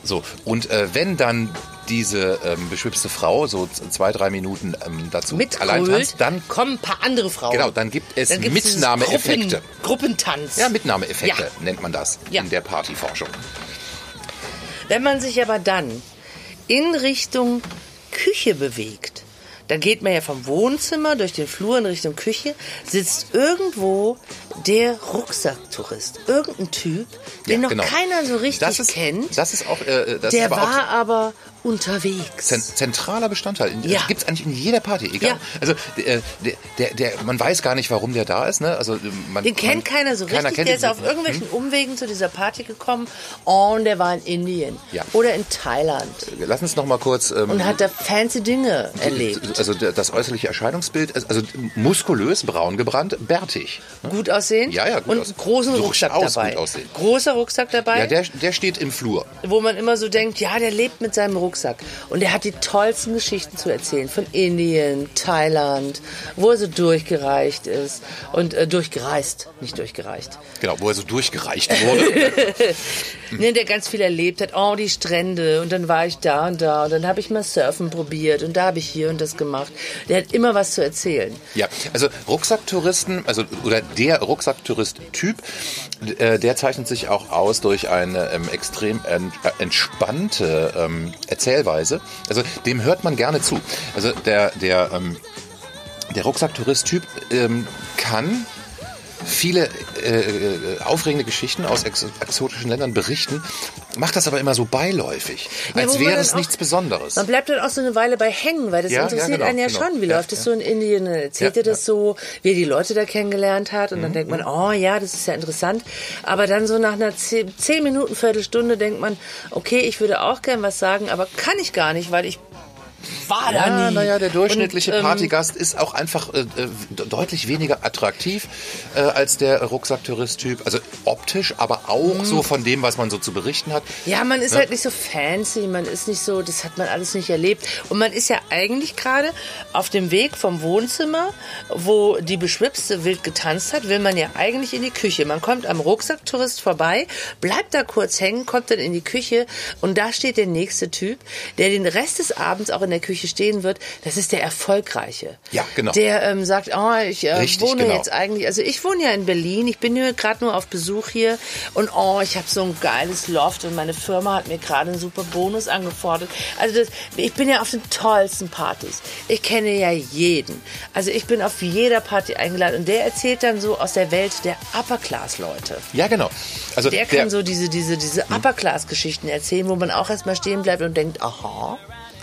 So, und äh, wenn dann diese ähm, beschwipste Frau so zwei, drei Minuten ähm, dazu allein Mitgrölt, tanzt, dann, kommen ein paar andere Frauen. genau, dann gibt es Dann Mitnahmeeffekte. Gruppen, Gruppentanz. Ja, Mitnahmeeffekte Ja. nennt man das Ja. in der Partyforschung. Wenn man sich aber dann in Richtung Küche bewegt, dann geht man ja vom Wohnzimmer durch den Flur in Richtung Küche, sitzt irgendwo der Rucksacktourist. Irgendein Typ, den Ja, noch genau. keiner so richtig Das ist, kennt. das ist auch, äh, das der aber auch war aber unterwegs. Zent zentraler Bestandteil. Ja. Das gibt's eigentlich in jeder Party. Egal. Ja. Also äh, der, der, der, man weiß gar nicht, warum der da ist. Ne? Also, äh, man, Den kennt man, keiner so richtig. keiner kennt der ist auf irgendwelchen Umwegen zu dieser Party gekommen. Und der war in Indien. Ja. Oder in Thailand. Lass uns noch mal kurz. Ähm, Und hat da fancy Dinge erlebt. Also das äußerliche Erscheinungsbild, also muskulös, braun gebrannt, bärtig. Gut aussehen. Ja, ja, gut Und aussehen. großen Rucksack Durchaus dabei. Großer Rucksack dabei. Ja, der, der steht im Flur. wo man immer so denkt, ja, der lebt mit seinem Rucksack. Und er hat die tollsten Geschichten zu erzählen. Von Indien, Thailand, wo er so durchgereicht ist. Und äh, durchgereist, nicht durchgereicht. Genau, wo er so durchgereicht wurde. <laughs> Ne, der ganz viel erlebt hat. Oh, die Strände. Und dann war ich da und da. Und dann habe ich mal Surfen probiert. Und da habe ich hier und das gemacht. Der hat immer was zu erzählen. ja, also Rucksacktouristen, also oder der Rucksacktourist-Typ, äh, der zeichnet sich auch aus durch eine ähm, extrem ent, äh, entspannte ähm, Erzählweise. Also dem hört man gerne zu. Also der der ähm, der Rucksacktourist-Typ ähm, kann viele äh, äh, aufregende Geschichten aus ex exotischen Ländern berichten, macht das aber immer so beiläufig, Ja, als wäre es auch- nichts Besonderes. Man bleibt dann auch so eine Weile bei hängen, weil das Ja, ja, interessiert genau, einen ja genau. schon. Wie Ja, läuft es ja. so in Indien? Erzählt Ja, er das so, wie er die Leute da kennengelernt hat. Und Mhm, dann denkt man, oh ja, das ist ja interessant. Aber dann so nach einer zehn Minuten, Viertelstunde denkt man, okay, ich würde auch gern was sagen, aber kann ich gar nicht, weil ich war da Ja, nie. naja, der durchschnittliche Und, ähm, Partygast ist auch einfach äh, äh, deutlich weniger attraktiv äh, als der Rucksacktourist-Typ. Also optisch, aber auch Mhm. so von dem, was man so zu berichten hat. Ja, man ist halt nicht so fancy, man ist nicht so, das hat man alles nicht erlebt. Und man ist ja eigentlich gerade auf dem Weg vom Wohnzimmer, wo die Beschwipste wild getanzt hat, will man ja eigentlich in die Küche. Man kommt am Rucksacktourist vorbei, bleibt da kurz hängen, kommt dann in die Küche und da steht der nächste Typ, der den Rest des Abends auch in der Küche stehen wird. Das ist der Erfolgreiche. Ja, genau. Der ähm, sagt, oh, ich äh, Richtig, wohne genau. jetzt eigentlich, also ich wohne ja in Berlin, ich bin hier gerade nur auf Besuch hier und oh, ich habe so ein geiles Loft und meine Firma hat mir gerade einen super Bonus angefordert. Also das, ich bin ja auf den tollsten Partys. Ich kenne ja jeden. Also ich bin auf jeder Party eingeladen und der erzählt dann so aus der Welt der Upper-Class-Leute. Ja, genau. Also Der kann so diese, diese, diese Upper-Class-Geschichten erzählen, wo man auch erstmal stehen bleibt und denkt, aha.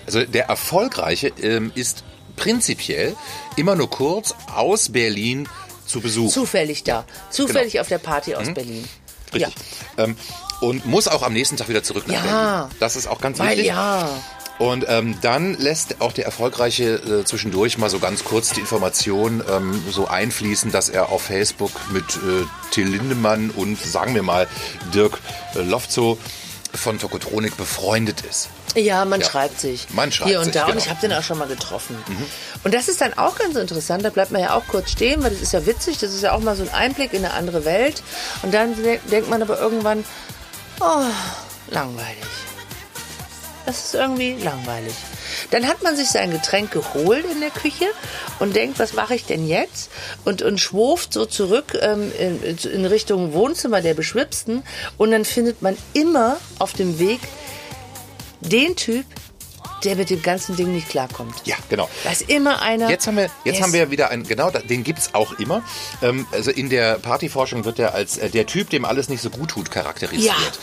Also der Erfolgreiche ähm, ist prinzipiell immer nur kurz aus Berlin zu Besuch. Zufällig da. Zufällig auf der Party aus Berlin. Richtig. Ähm, und muss auch am nächsten Tag wieder zurück nach Ja. Berlin. Das ist auch ganz Weil wichtig. ja. Und ähm, dann lässt auch der Erfolgreiche äh, zwischendurch mal so ganz kurz die Information ähm, so einfließen, dass er auf Facebook mit äh, Till Lindemann und sagen wir mal Dirk äh, Lofzow von Tokotronik befreundet ist. Ja, man Ja. schreibt sich. Man schreibt Hier und sich, da. Und genau. ich habe den auch schon mal getroffen. Und das ist dann auch ganz interessant. Da bleibt man ja auch kurz stehen, weil das ist ja witzig. Das ist ja auch mal so ein Einblick in eine andere Welt. Und dann de denkt man aber irgendwann, oh, langweilig. Das ist irgendwie langweilig. Dann hat man sich sein Getränk geholt in der Küche und denkt, was mache ich denn jetzt? Und, und schwurft so zurück ähm, in, in Richtung Wohnzimmer der Beschwipsten. Und dann findet man immer auf dem Weg den Typ, der mit dem ganzen Ding nicht klarkommt. Ja, genau. Da ist immer einer. Jetzt haben wir, jetzt haben wir ja wieder einen, genau, den gibt's auch immer. Ähm, also in der Partyforschung wird er als äh, der Typ, dem alles nicht so gut tut, charakterisiert.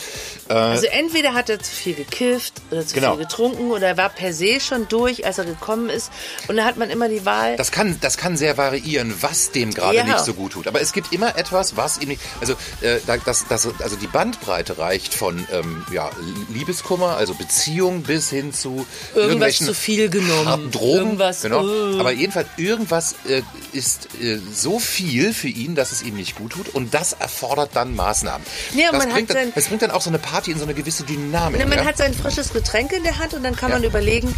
Also entweder hat er zu viel gekifft oder zu Genau. viel getrunken oder er war per se schon durch, als er gekommen ist. Und da hat man immer die Wahl. Das kann, das kann sehr variieren, was dem gerade Ja. nicht so gut tut. Aber es gibt immer etwas, was ihm nicht. Also, äh, da- das, das, also die Bandbreite reicht von ähm, ja, Liebeskummer, also Beziehung, bis hin zu Irgendwas zu viel genommen. Drogen. Irgendwas, genau. äh. Aber jedenfalls irgendwas äh, ist äh, so viel für ihn, dass es ihm nicht gut tut. Und das erfordert dann Maßnahmen. Ja, das, bringt dann, das bringt dann auch so eine Party in so eine gewisse Dynamik. Ne, man ja? hat sein frisches Getränk in der Hand und dann kann Ja. man überlegen,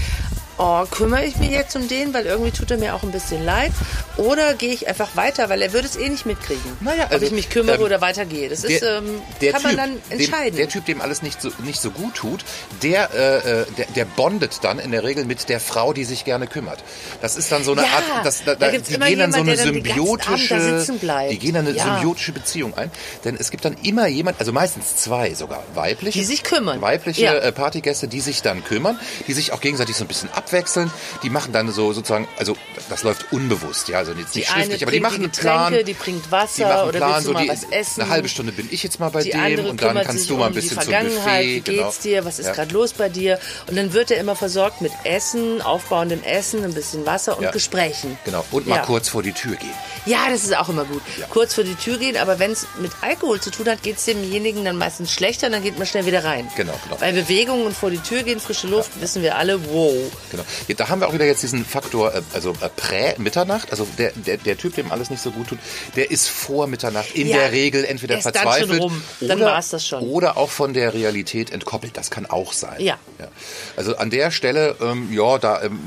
oh, kümmere ich mich jetzt um den, weil irgendwie tut er mir auch ein bisschen leid. Oder gehe ich einfach weiter, weil er würde es eh nicht mitkriegen, Naja, ob also, ich mich kümmere ähm, oder weitergehe. Das ist, ähm, kann man dann entscheiden. Dem, der Typ, dem alles nicht so, nicht so gut tut, der, äh, äh, der, der bondet dann in der Regel mit der Frau, die sich gerne kümmert. Das ist dann so eine Ja, Art, das, da, da da, die gehen dann so eine der dann da symbiotische, bleibt. die gehen dann eine Ja. symbiotische Beziehung ein, denn es gibt dann immer jemand, also meistens zwei sogar, weibliche, Die sich kümmern. weibliche Ja. äh, Partygäste, die sich dann kümmern, die sich auch gegenseitig so ein bisschen abwechseln, die machen dann so sozusagen, also das läuft unbewusst, ja, also jetzt Die nicht eine schriftlich, aber die machen die einen Plan, die bringt Wasser die machen oder Plan, so mal die, was essen? eine halbe Stunde bin ich jetzt mal bei die dem und dann kannst du mal ein die bisschen zum. Buffet. Wie genau. geht's dir? Was ist Ja. gerade los bei dir? Und dann wird er immer versorgt mit Essen, aufbauendem Essen, ein bisschen Wasser und Ja. Gesprächen. Genau, und mal Ja. kurz vor die Tür gehen. Ja, das ist auch immer gut. Kurz vor die Tür gehen, aber wenn es mit Alkohol zu tun hat, geht es demjenigen dann meistens schlechter und dann geht man schnell wieder rein. Genau, genau. Weil Bewegung und vor die Tür gehen, frische Luft, wissen wir alle, wow. Genau. Ja, da haben wir auch wieder jetzt diesen Faktor, äh, also äh, Prä-Mitternacht, also der, der, der Typ, dem alles nicht so gut tut, der ist vor Mitternacht in Ja, der Regel entweder der ist dann verzweifelt rum. Dann oder, das schon. oder auch von der Realität entkoppelt. Das kann auch sein. Ja. Also an der Stelle, ähm, ja, da ähm,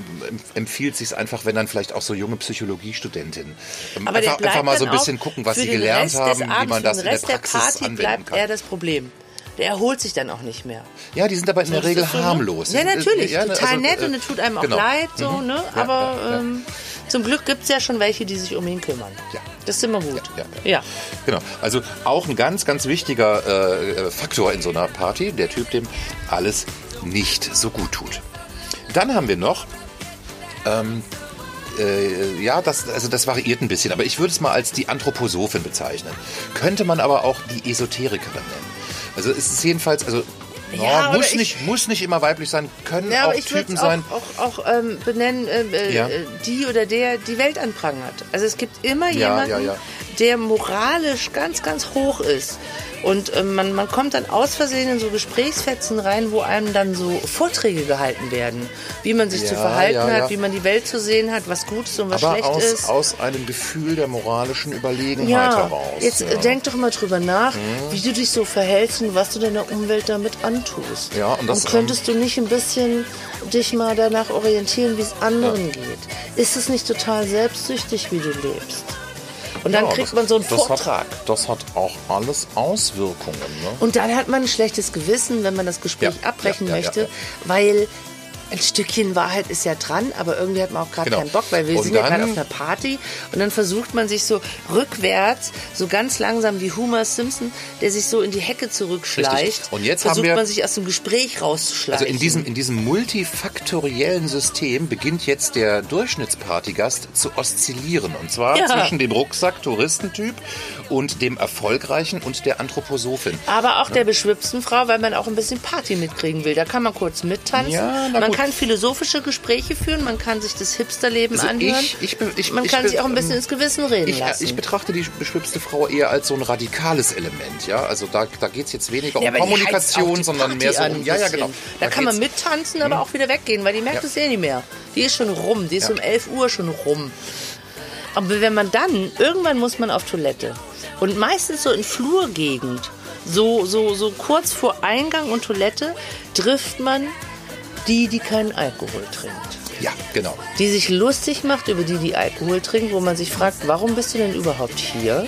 empfiehlt sich einfach, wenn dann vielleicht auch so junge Psychologiestudentinnen ähm, einfach, einfach mal so ein bisschen gucken, was sie gelernt Rest haben, wie man das in der Rest Praxis der Party anwenden bleibt kann. er das Problem. Der erholt sich dann auch nicht mehr. Ja, die sind aber in der Regel so, ne? harmlos. Ja, sind, äh, natürlich. ja, ne, total also, nett äh, und es tut einem auch genau. leid, so, ne? Ja, Aber ja, ja. Ähm, zum Glück gibt es ja schon welche, die sich um ihn kümmern. Ja. Das ist immer gut. Ja, ja. Genau. Also auch ein ganz, ganz wichtiger äh, Faktor in so einer Party, der Typ, dem alles nicht so gut tut. Dann haben wir noch, ähm, äh, ja, das, also das variiert ein bisschen, aber ich würde es mal als die Anthroposophin bezeichnen. Könnte man aber auch die Esoterikerin nennen. Also es ist jedenfalls, also Ja, ja, muss, ich- nicht, muss nicht immer weiblich sein, können Ja, auch ich Typen es sein. auch, auch, auch ähm, benennen, äh, äh, Ja. die oder der die Welt anprangert. Also es gibt immer jemanden, der moralisch ganz, ganz hoch ist. Und ähm, man, man kommt dann aus Versehen in so Gesprächsfetzen rein, wo einem dann so Vorträge gehalten werden, wie man sich zu Ja, verhalten ja, hat, ja. wie man die Welt zu sehen hat, was gut ist und was aber schlecht aus, ist. aus einem Gefühl der moralischen Überlegenheit Ja, heraus. jetzt ja. denk doch mal drüber nach, wie du dich so verhältst und was du deiner Umwelt damit antust. Ja, und das, ähm, könntest du nicht ein bisschen dich mal danach orientieren, wie es anderen geht? Ist es nicht total selbstsüchtig, wie du lebst? Und dann Ja, kriegt das- man so einen das Vortrag. Hat, das hat auch alles Auswirkungen. Ne? Und dann hat man ein schlechtes Gewissen, wenn man das Gespräch Ja, abbrechen ja, möchte, weil ein Stückchen Wahrheit ist ja dran, aber irgendwie hat man auch gerade Genau. keinen Bock, weil wir Und sind ja gerade auf einer Party und dann versucht man sich so rückwärts, so ganz langsam wie Homer Simpson, der sich so in die Hecke zurückschleicht. Richtig. Und jetzt versucht wir- man sich aus dem Gespräch rauszuschleichen. Also in diesem, in diesem multifaktoriellen System beginnt jetzt der Durchschnittspartygast zu oszillieren. Und zwar Ja. zwischen dem Rucksack-Touristentyp und dem Erfolgreichen und der Anthroposophin. aber auch der beschwipsten Frau, weil man auch ein bisschen Party mitkriegen will. Da kann man kurz mittanzen. Ja, na man gut. Kann philosophische Gespräche führen, man kann sich das Hipsterleben Also anhören. ich- ich ich- man kann sich auch ein bisschen ähm, ins Gewissen reden Ich, lassen. ich betrachte die beschwipste Frau eher als so ein radikales Element. Ja, also da, da geht es jetzt weniger Ja, um Kommunikation, sondern mehr so um. Ja, ja, genau. Da, kann man mittanzen, aber auch wieder weggehen, weil die merkt Ja. es eh nicht mehr. Die ist schon rum, die ist Ja. um 11 Uhr schon rum. Aber wenn man dann, irgendwann muss man auf Toilette. Und meistens so in Flurgegend, so, so, so kurz vor Eingang und Toilette, trifft man die, die keinen Alkohol trinkt. Ja, genau. Die sich lustig macht über die, die Alkohol trinken, wo man sich fragt, warum bist du denn überhaupt hier?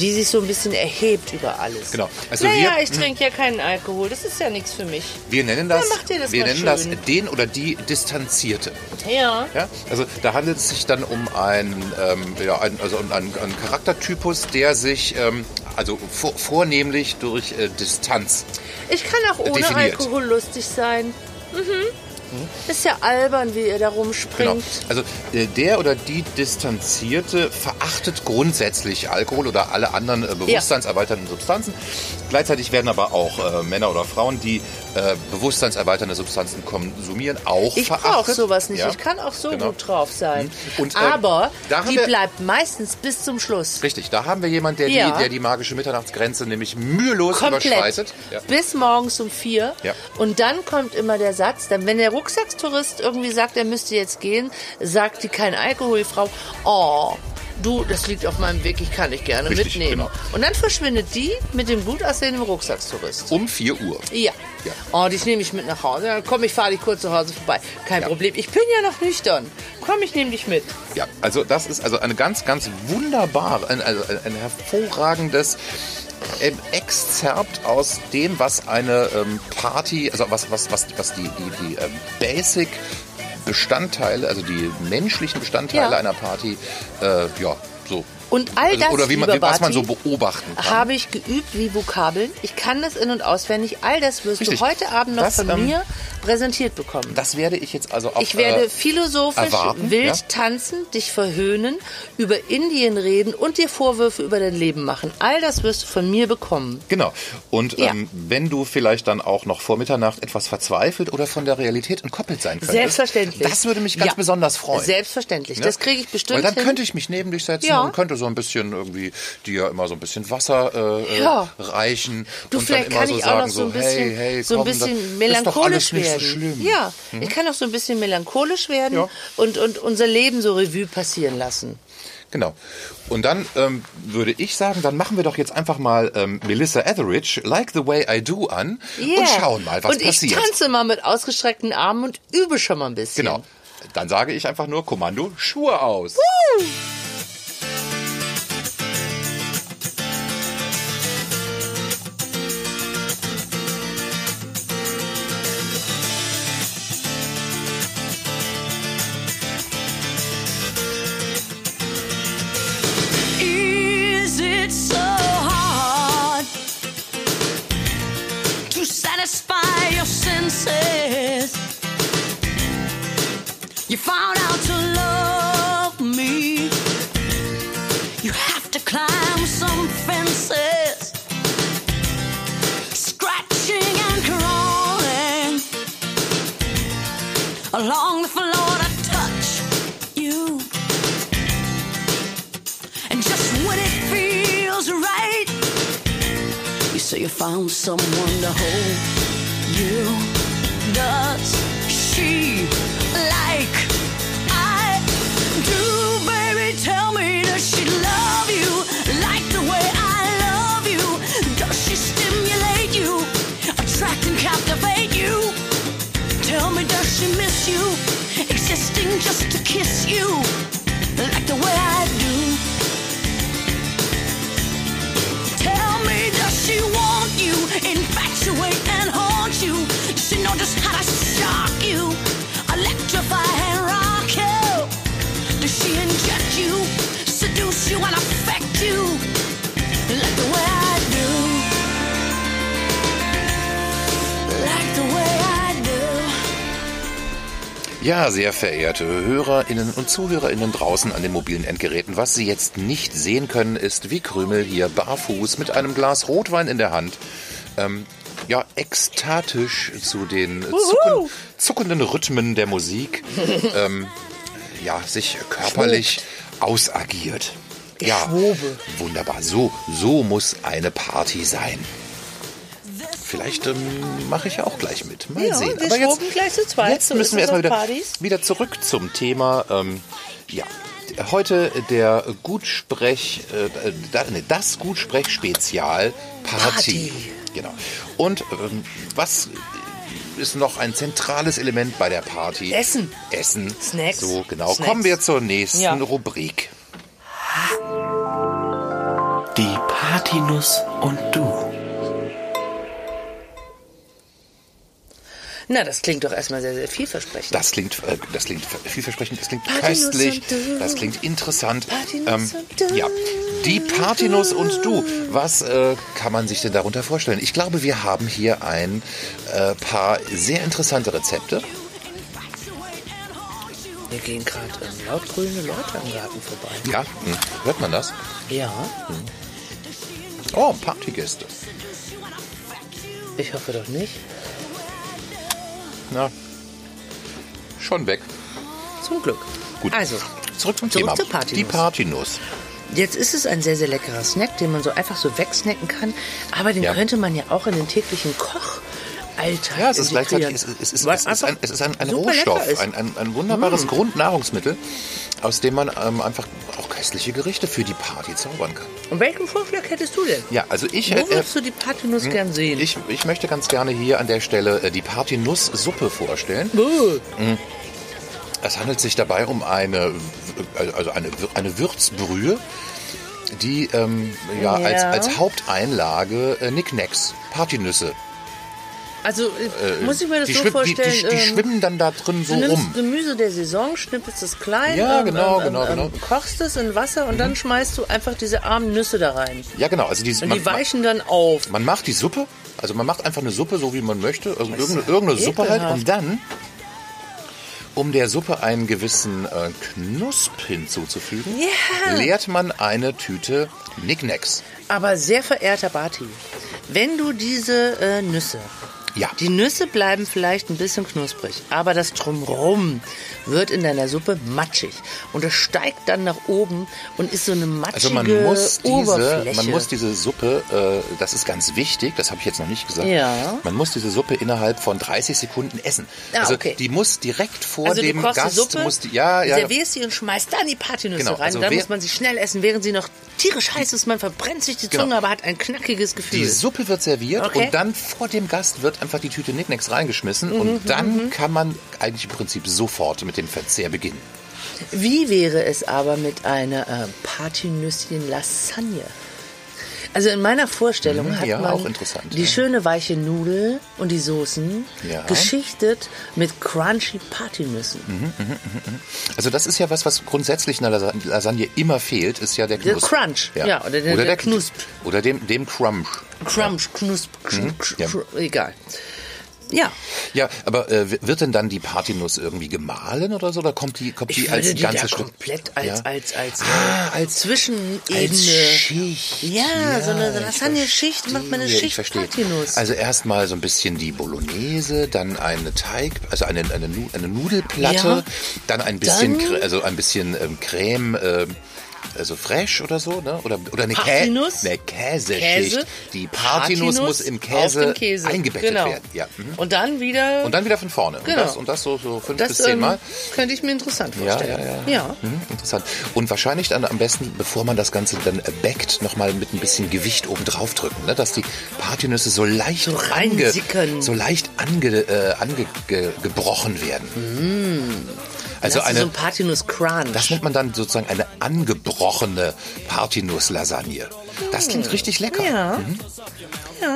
Die sich so ein bisschen erhebt über alles. Genau. Also naja, wir- ich trinke ja keinen Alkohol, das ist ja nichts für mich. Wir nennen das, Ja, das wir nennen das den oder die Distanzierte. Ja. Ja, also da handelt es sich dann um einen, ähm, ja, ein, also um einen, einen Charaktertypus, der sich ähm, also vor, vornehmlich durch äh, Distanz. Ich kann auch ohne Definiert. Alkohol lustig sein. Mhm. Ist ja albern, wie ihr da Genau. rumspringt. Also äh, der oder die Distanzierte verachtet grundsätzlich Alkohol oder alle anderen äh, bewusstseinserweiternden Substanzen. Gleichzeitig werden aber auch äh, Männer oder Frauen, die äh, bewusstseinserweiternde Substanzen konsumieren, auch Ich verachtet. brauche sowas nicht. Ja. Ich kann auch so Genau. gut drauf sein. Und, ähm, Aber die wir- bleibt meistens bis zum Schluss. Richtig, da haben wir jemanden, der, Ja. die, der die magische Mitternachtsgrenze nämlich mühelos Komplett. überschreitet. Ja. Bis morgens um vier. Und dann kommt immer der Satz, dann, wenn der Rucksacktourist irgendwie sagt, er müsste jetzt gehen, sagt die kein Alkoholfrau, oh, du, das liegt auf meinem Weg, ich kann dich gerne Richtig, mitnehmen. genau. Und dann verschwindet die mit dem gut aussehenden Rucksacktourist. Um 4 Uhr. Ja. Ja. Oh, dich nehme ich mit nach Hause. Dann komm, ich fahre dich kurz zu Hause vorbei. Kein Ja. Problem. Ich bin ja noch nüchtern. Komm, ich nehme dich mit. Ja, also das ist also eine ganz, ganz wunderbar, ein, also ein hervorragendes ähm, Exzerpt aus dem, was eine ähm, Party, also was, was, was, was die, die, die ähm, Basic Bestandteile, also die menschlichen Bestandteile Ja. einer Party, äh, ja, so. Und all also, das, oder wie man, wie, was man so beobachten kann. habe ich geübt wie Vokabeln. Ich kann das in- und auswendig. All das wirst Richtig. du heute Abend noch Das, von ähm, mir präsentiert bekommen. Das werde ich jetzt also auch Ich werde äh, philosophisch erwarten, wild ja. tanzen, dich verhöhnen, über Indien reden und dir Vorwürfe über dein Leben machen. All das wirst du von mir bekommen. Genau. Und Ja. ähm, wenn du vielleicht dann auch noch vor Mitternacht etwas verzweifelt oder von der Realität entkoppelt sein könntest, Selbstverständlich. das würde mich ganz Ja. besonders freuen. Selbstverständlich. Das kriege ich bestimmt Weil dann hin. könnte ich mich neben dich setzen und könnte so ein bisschen irgendwie dir immer so ein bisschen Wasser äh, Ja. äh, reichen. Du, und vielleicht dann immer kann so ich sagen, auch noch so ein so, bisschen, hey, hey, so ein bisschen melancholisch werden. so. Ja, ich kann auch so ein bisschen melancholisch werden Ja. und, und unser Leben so Revue passieren lassen. Genau. Und dann ähm, würde ich sagen, dann machen wir doch jetzt einfach mal ähm, Melissa Etheridge, Like the Way I Do an und Yeah. schauen mal, was und passiert. ich tanze mal mit ausgestreckten Armen und übe schon mal ein bisschen. Genau. Dann sage ich einfach nur Kommando Schuhe aus. Is someone Ja, sehr verehrte Hörerinnen und Zuhörerinnen draußen an den mobilen Endgeräten, was Sie jetzt nicht sehen können, ist, wie Krümel hier barfuß mit einem Glas Rotwein in der Hand, ähm, ja, ekstatisch zu den zucken, zuckenden Rhythmen der Musik, <laughs> ähm, ja, sich körperlich ausagiert. Ja, wunderbar. So, so muss eine Party sein. Vielleicht ähm, mache ich ja auch gleich mit. Mal Ja, sehen. wir Aber jetzt, gleich zu zweit. Jetzt So müssen wir es erstmal wieder, wieder zurück zum Thema. Ähm, ja, heute der Gutsprech, äh, das Gutsprech-Spezial Party. Party. Genau. Und ähm, was ist noch ein zentrales Element bei der Party. Essen. Essen. Snacks. So, genau. Snacks. Kommen wir zur nächsten Ja. Rubrik. Die Partynuss und du. Na, das klingt doch erstmal sehr, sehr vielversprechend. Das klingt, äh, das klingt vielversprechend, das klingt Partynuss köstlich, das klingt interessant. Du. ja, die Partynuss und du. Was äh, kann man sich denn darunter vorstellen? Ich glaube, wir haben hier ein äh, paar sehr interessante Rezepte. Wir gehen gerade ähm, laut grüne Leute am Garten vorbei. Ja, hm, hört man das? Ja, Oh, Partygäste. ich hoffe doch nicht. Na, schon weg. Zum Glück. Gut. Also, Zurück zum Zurück Thema. zur Partynuss. Die Partynuss. jetzt ist es ein sehr, sehr leckerer Snack, den man so einfach so wegsnacken kann. Aber den Ja. könnte man ja auch in den täglichen Kochalltag Ja, es ist gleichzeitig es ist, es Weil es ist ein, es ist ein, ein Rohstoff. Mm. ein, ein, ein wunderbares Grundnahrungsmittel, aus dem man ähm, einfach köstliche Gerichte für die Party zaubern kann. Und welchen Vorschlag hättest du denn? Ja, also ich, Wo äh, würdest du die Partynuss gern sehen? ich, ich möchte ganz gerne hier an der Stelle äh, die Partynuss-Suppe vorstellen. Buh. Es handelt sich dabei um eine, also eine, eine Würzbrühe, die ähm, ja, Ja. Als, als Haupteinlage äh, Nicknacks, Partynüsse. Also, äh, muss ich mir das so schwimm- vorstellen? die, die, die ähm, schwimmen dann da drin so Du nimmst rum. Gemüse der Saison, schnippelst es klein, Ja, ähm, genau, ähm, genau, ähm, genau. Mhm. kochst es in Wasser und dann schmeißt du einfach diese armen Nüsse da rein. Ja, genau. Also die, Und man, die weichen dann auf. man macht die Suppe, also man macht einfach eine Suppe, so wie man möchte, irg- irgendeine, irgendeine Suppe halt, und dann, um der Suppe einen gewissen äh, Knusp hinzuzufügen, Ja. leert man eine Tüte Nicknacks. Aber sehr verehrter Barty, wenn du diese äh, Nüsse, Ja. die Nüsse bleiben vielleicht ein bisschen knusprig, aber das Drumrum wird in deiner Suppe matschig und es steigt dann nach oben und ist so eine matschige Also man muss diese, Oberfläche. man muss diese Suppe, äh, das ist ganz wichtig, das habe ich jetzt noch nicht gesagt. Ja. Man muss diese Suppe innerhalb von 30 Sekunden essen. Ah, also okay. die muss direkt vor also dem Gast Suppe, muss die, ja, ja, servierst sie und schmeißt dann die Partynüsse Genau, rein. also und dann muss man sie schnell essen, während sie noch tierisch heiß ist. Man verbrennt sich die Genau. Zunge, aber hat ein knackiges Gefühl. Die Suppe wird serviert Okay. und dann vor dem Gast wird einfach die Tüte Nicknacks reingeschmissen Mhm, und dann kann man eigentlich im Prinzip sofort mit dem Verzehr beginnen. Wie wäre es aber mit einer äh, Partynüsschen-Lasagne? Also in meiner Vorstellung Mhm, hat ja, man auch interessant, die ja. schöne weiche Nudel und die Soßen Ja. geschichtet mit crunchy Partynüssen. Also das ist ja was, was grundsätzlich in der Lasa- Lasagne immer fehlt, ist ja der Der Knusp. Crunch, ja, oder der- der Knusp. Oder dem, dem Crumb. Crunch, knusp, knusp, Mhm. knusp, egal. Ja, Ja, aber äh, wird denn dann die Partynuss irgendwie gemahlen oder so? Oder kommt die, kommt ich die als die ganzes Stück? komplett als, Ja. als, als, Ah, äh, als- Zwischenebene. Als Schicht. Ja, so eine ich Lasagne-Schicht macht man eine Schicht ich verstehe. Partynuss. Also erstmal so ein bisschen die Bolognese, dann eine Teig, also eine, eine, eine Nudelplatte, Ja. dann ein bisschen, Dann- Cre- also ein bisschen ähm, Creme, ähm, also fresh oder so, ne? Oder, oder eine, Kä eine Käseschicht. Käse. Die Partynuss muss im Käse, Käse. eingebettet genau. werden. Ja. mhm. Und dann wieder. Und dann wieder von vorne. Genau. Und, das, und das so, so fünf das bis zehn ähm, Mal. könnte ich mir interessant Ja, vorstellen. ja, ja. ja. Mhm, interessant. Und wahrscheinlich dann am besten, bevor man das Ganze dann äh, backt, nochmal mit ein bisschen Gewicht oben drauf drücken, ne? dass die Partynüsse so leicht So ange, so leicht ange, äh, ange, ge, werden. Also eine, so ein Partynuss-Crunch. das nennt man dann sozusagen eine angebrochene Partynuss-Lasagne. Das klingt richtig lecker. Hm. Ja. Mhm.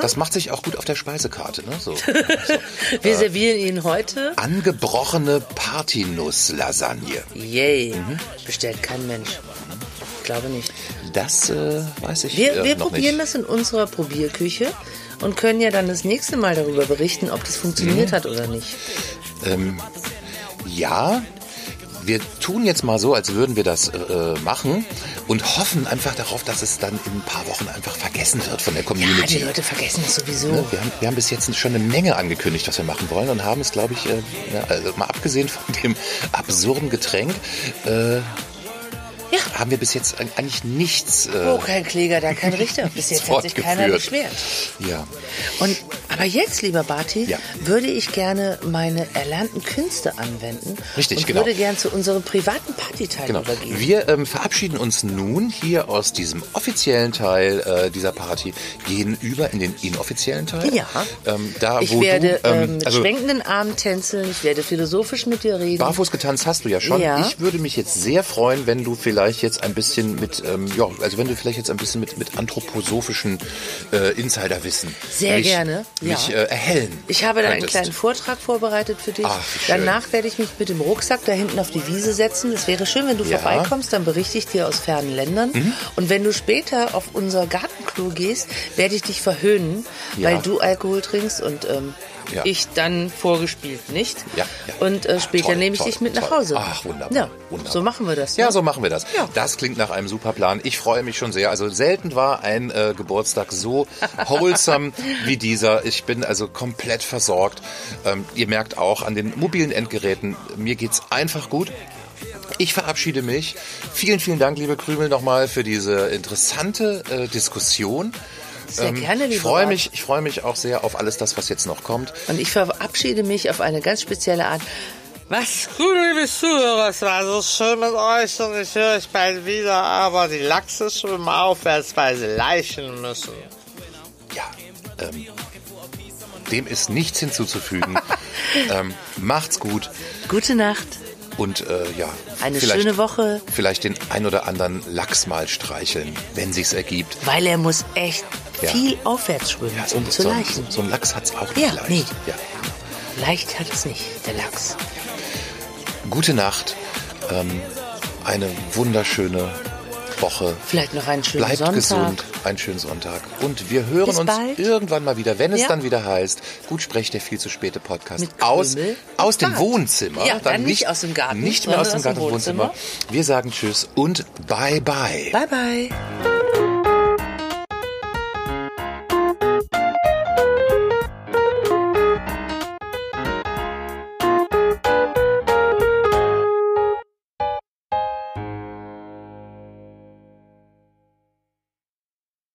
Das macht sich auch gut auf der Speisekarte. Ne? So. <laughs> Wir servieren ihn heute. Angebrochene Partynuss-Lasagne. Yay. Mhm. Bestellt kein Mensch. Ich glaube nicht. Das äh, weiß ich Wir, äh, wir noch probieren nicht. das in unserer Probierküche und können ja dann das nächste Mal darüber berichten, ob das Mhm. funktioniert hat oder nicht. Ja, wir tun jetzt mal so, als würden wir das äh, machen und hoffen einfach darauf, dass es dann in ein paar Wochen einfach vergessen wird von der Ja, die Community. Leute vergessen das sowieso. Ne, Wir haben, wir haben bis jetzt schon eine Menge angekündigt, was wir machen wollen und haben es, glaube ich, äh, ja, also mal abgesehen von dem absurden Getränk, äh, Ja. haben wir bis jetzt eig- eigentlich nichts. Äh, Wo kein Kläger, da kein Richter. Bis jetzt hat sich keiner beschwert. Ja. Und, aber jetzt, lieber Barty, Ja. würde ich gerne meine erlernten Künste anwenden. Richtig, und genau. würde gerne zu unserem privaten Partyteil Genau. übergehen. Wir ähm, verabschieden uns nun hier aus diesem offiziellen Teil äh, dieser Party, gehen über in den inoffiziellen Teil. Ja. Ähm, da, ich wo werde du, ähm, ähm, mit also schwenkenden Armen tänzeln, ich werde philosophisch mit dir reden. barfuß getanzt hast du ja schon. Ja. Ich würde mich jetzt sehr freuen, wenn du vielleicht jetzt ein bisschen mit, ähm, ja, also wenn du vielleicht jetzt ein bisschen mit, mit anthroposophischen äh, Insiderwissen Sehr mich, gerne, ja. mich äh, erhellen. Ich habe dann einen kleinen Vortrag vorbereitet für dich. Ach. Danach werde ich mich mit dem Rucksack da hinten auf die Wiese setzen. Es wäre schön, wenn du Ja. Mhm. vorbeikommst, dann berichte ich dir aus fernen Ländern. Und wenn du später auf unser Gartenklo gehst, werde ich dich verhöhnen, Ja. weil du Alkohol trinkst und ähm, Ja. ich dann vorgespielt nicht. Ja, ja. Und äh, später nehme ich toll, dich mit nach toll. Hause. Ach, wunderbar, Ja, wunderbar. so machen wir das. Ja, ne? so machen wir das. Ja. Das klingt nach einem super Plan. Ich freue mich schon sehr. Also selten war ein äh, Geburtstag so <laughs> wholesome wie dieser. Ich bin also komplett versorgt. Ähm, ihr merkt auch an den mobilen Endgeräten, mir geht's einfach gut. Ich verabschiede mich. Vielen, vielen Dank, liebe Krümel, nochmal für diese interessante äh, Diskussion. Sehr gerne, ich lieber freue mich, ich freue mich auch sehr auf alles das, was jetzt noch kommt. Und ich verabschiede mich auf eine ganz spezielle Art. Was gut, liebe Zuhörer, es war so schön mit euch und ich höre euch bald wieder, aber die Lachse schwimmen aufwärts, weil sie leichen müssen. Ja, ähm, dem ist nichts hinzuzufügen. <laughs> ähm, macht's gut Gute Nacht. Und äh, ja, Eine schöne Woche. Vielleicht den ein oder anderen Lachs mal streicheln, wenn sich's ergibt. Weil er muss echt Ja. viel aufwärts schwimmen, Ja, um zu so, leichen. so ein Lachs hat's auch nicht Ja, leicht. nee. Ja. Leicht hat es nicht, der Lachs. Gute Nacht, ähm, eine wunderschöne Woche. Vielleicht noch einen schönen Bleibt Sonntag. gesund, einen schönen Sonntag. Und wir hören Bis uns bald. irgendwann mal wieder, wenn es Ja. dann wieder heißt, gut sprecht der viel zu späte Podcast Mit aus, Krümel aus dem Bart. Wohnzimmer. Ja, dann nicht aus dem Garten, Nicht mehr aus dem Garten, dem Wohnzimmer. Wir sagen Tschüss und Bye Bye. Bye, bye.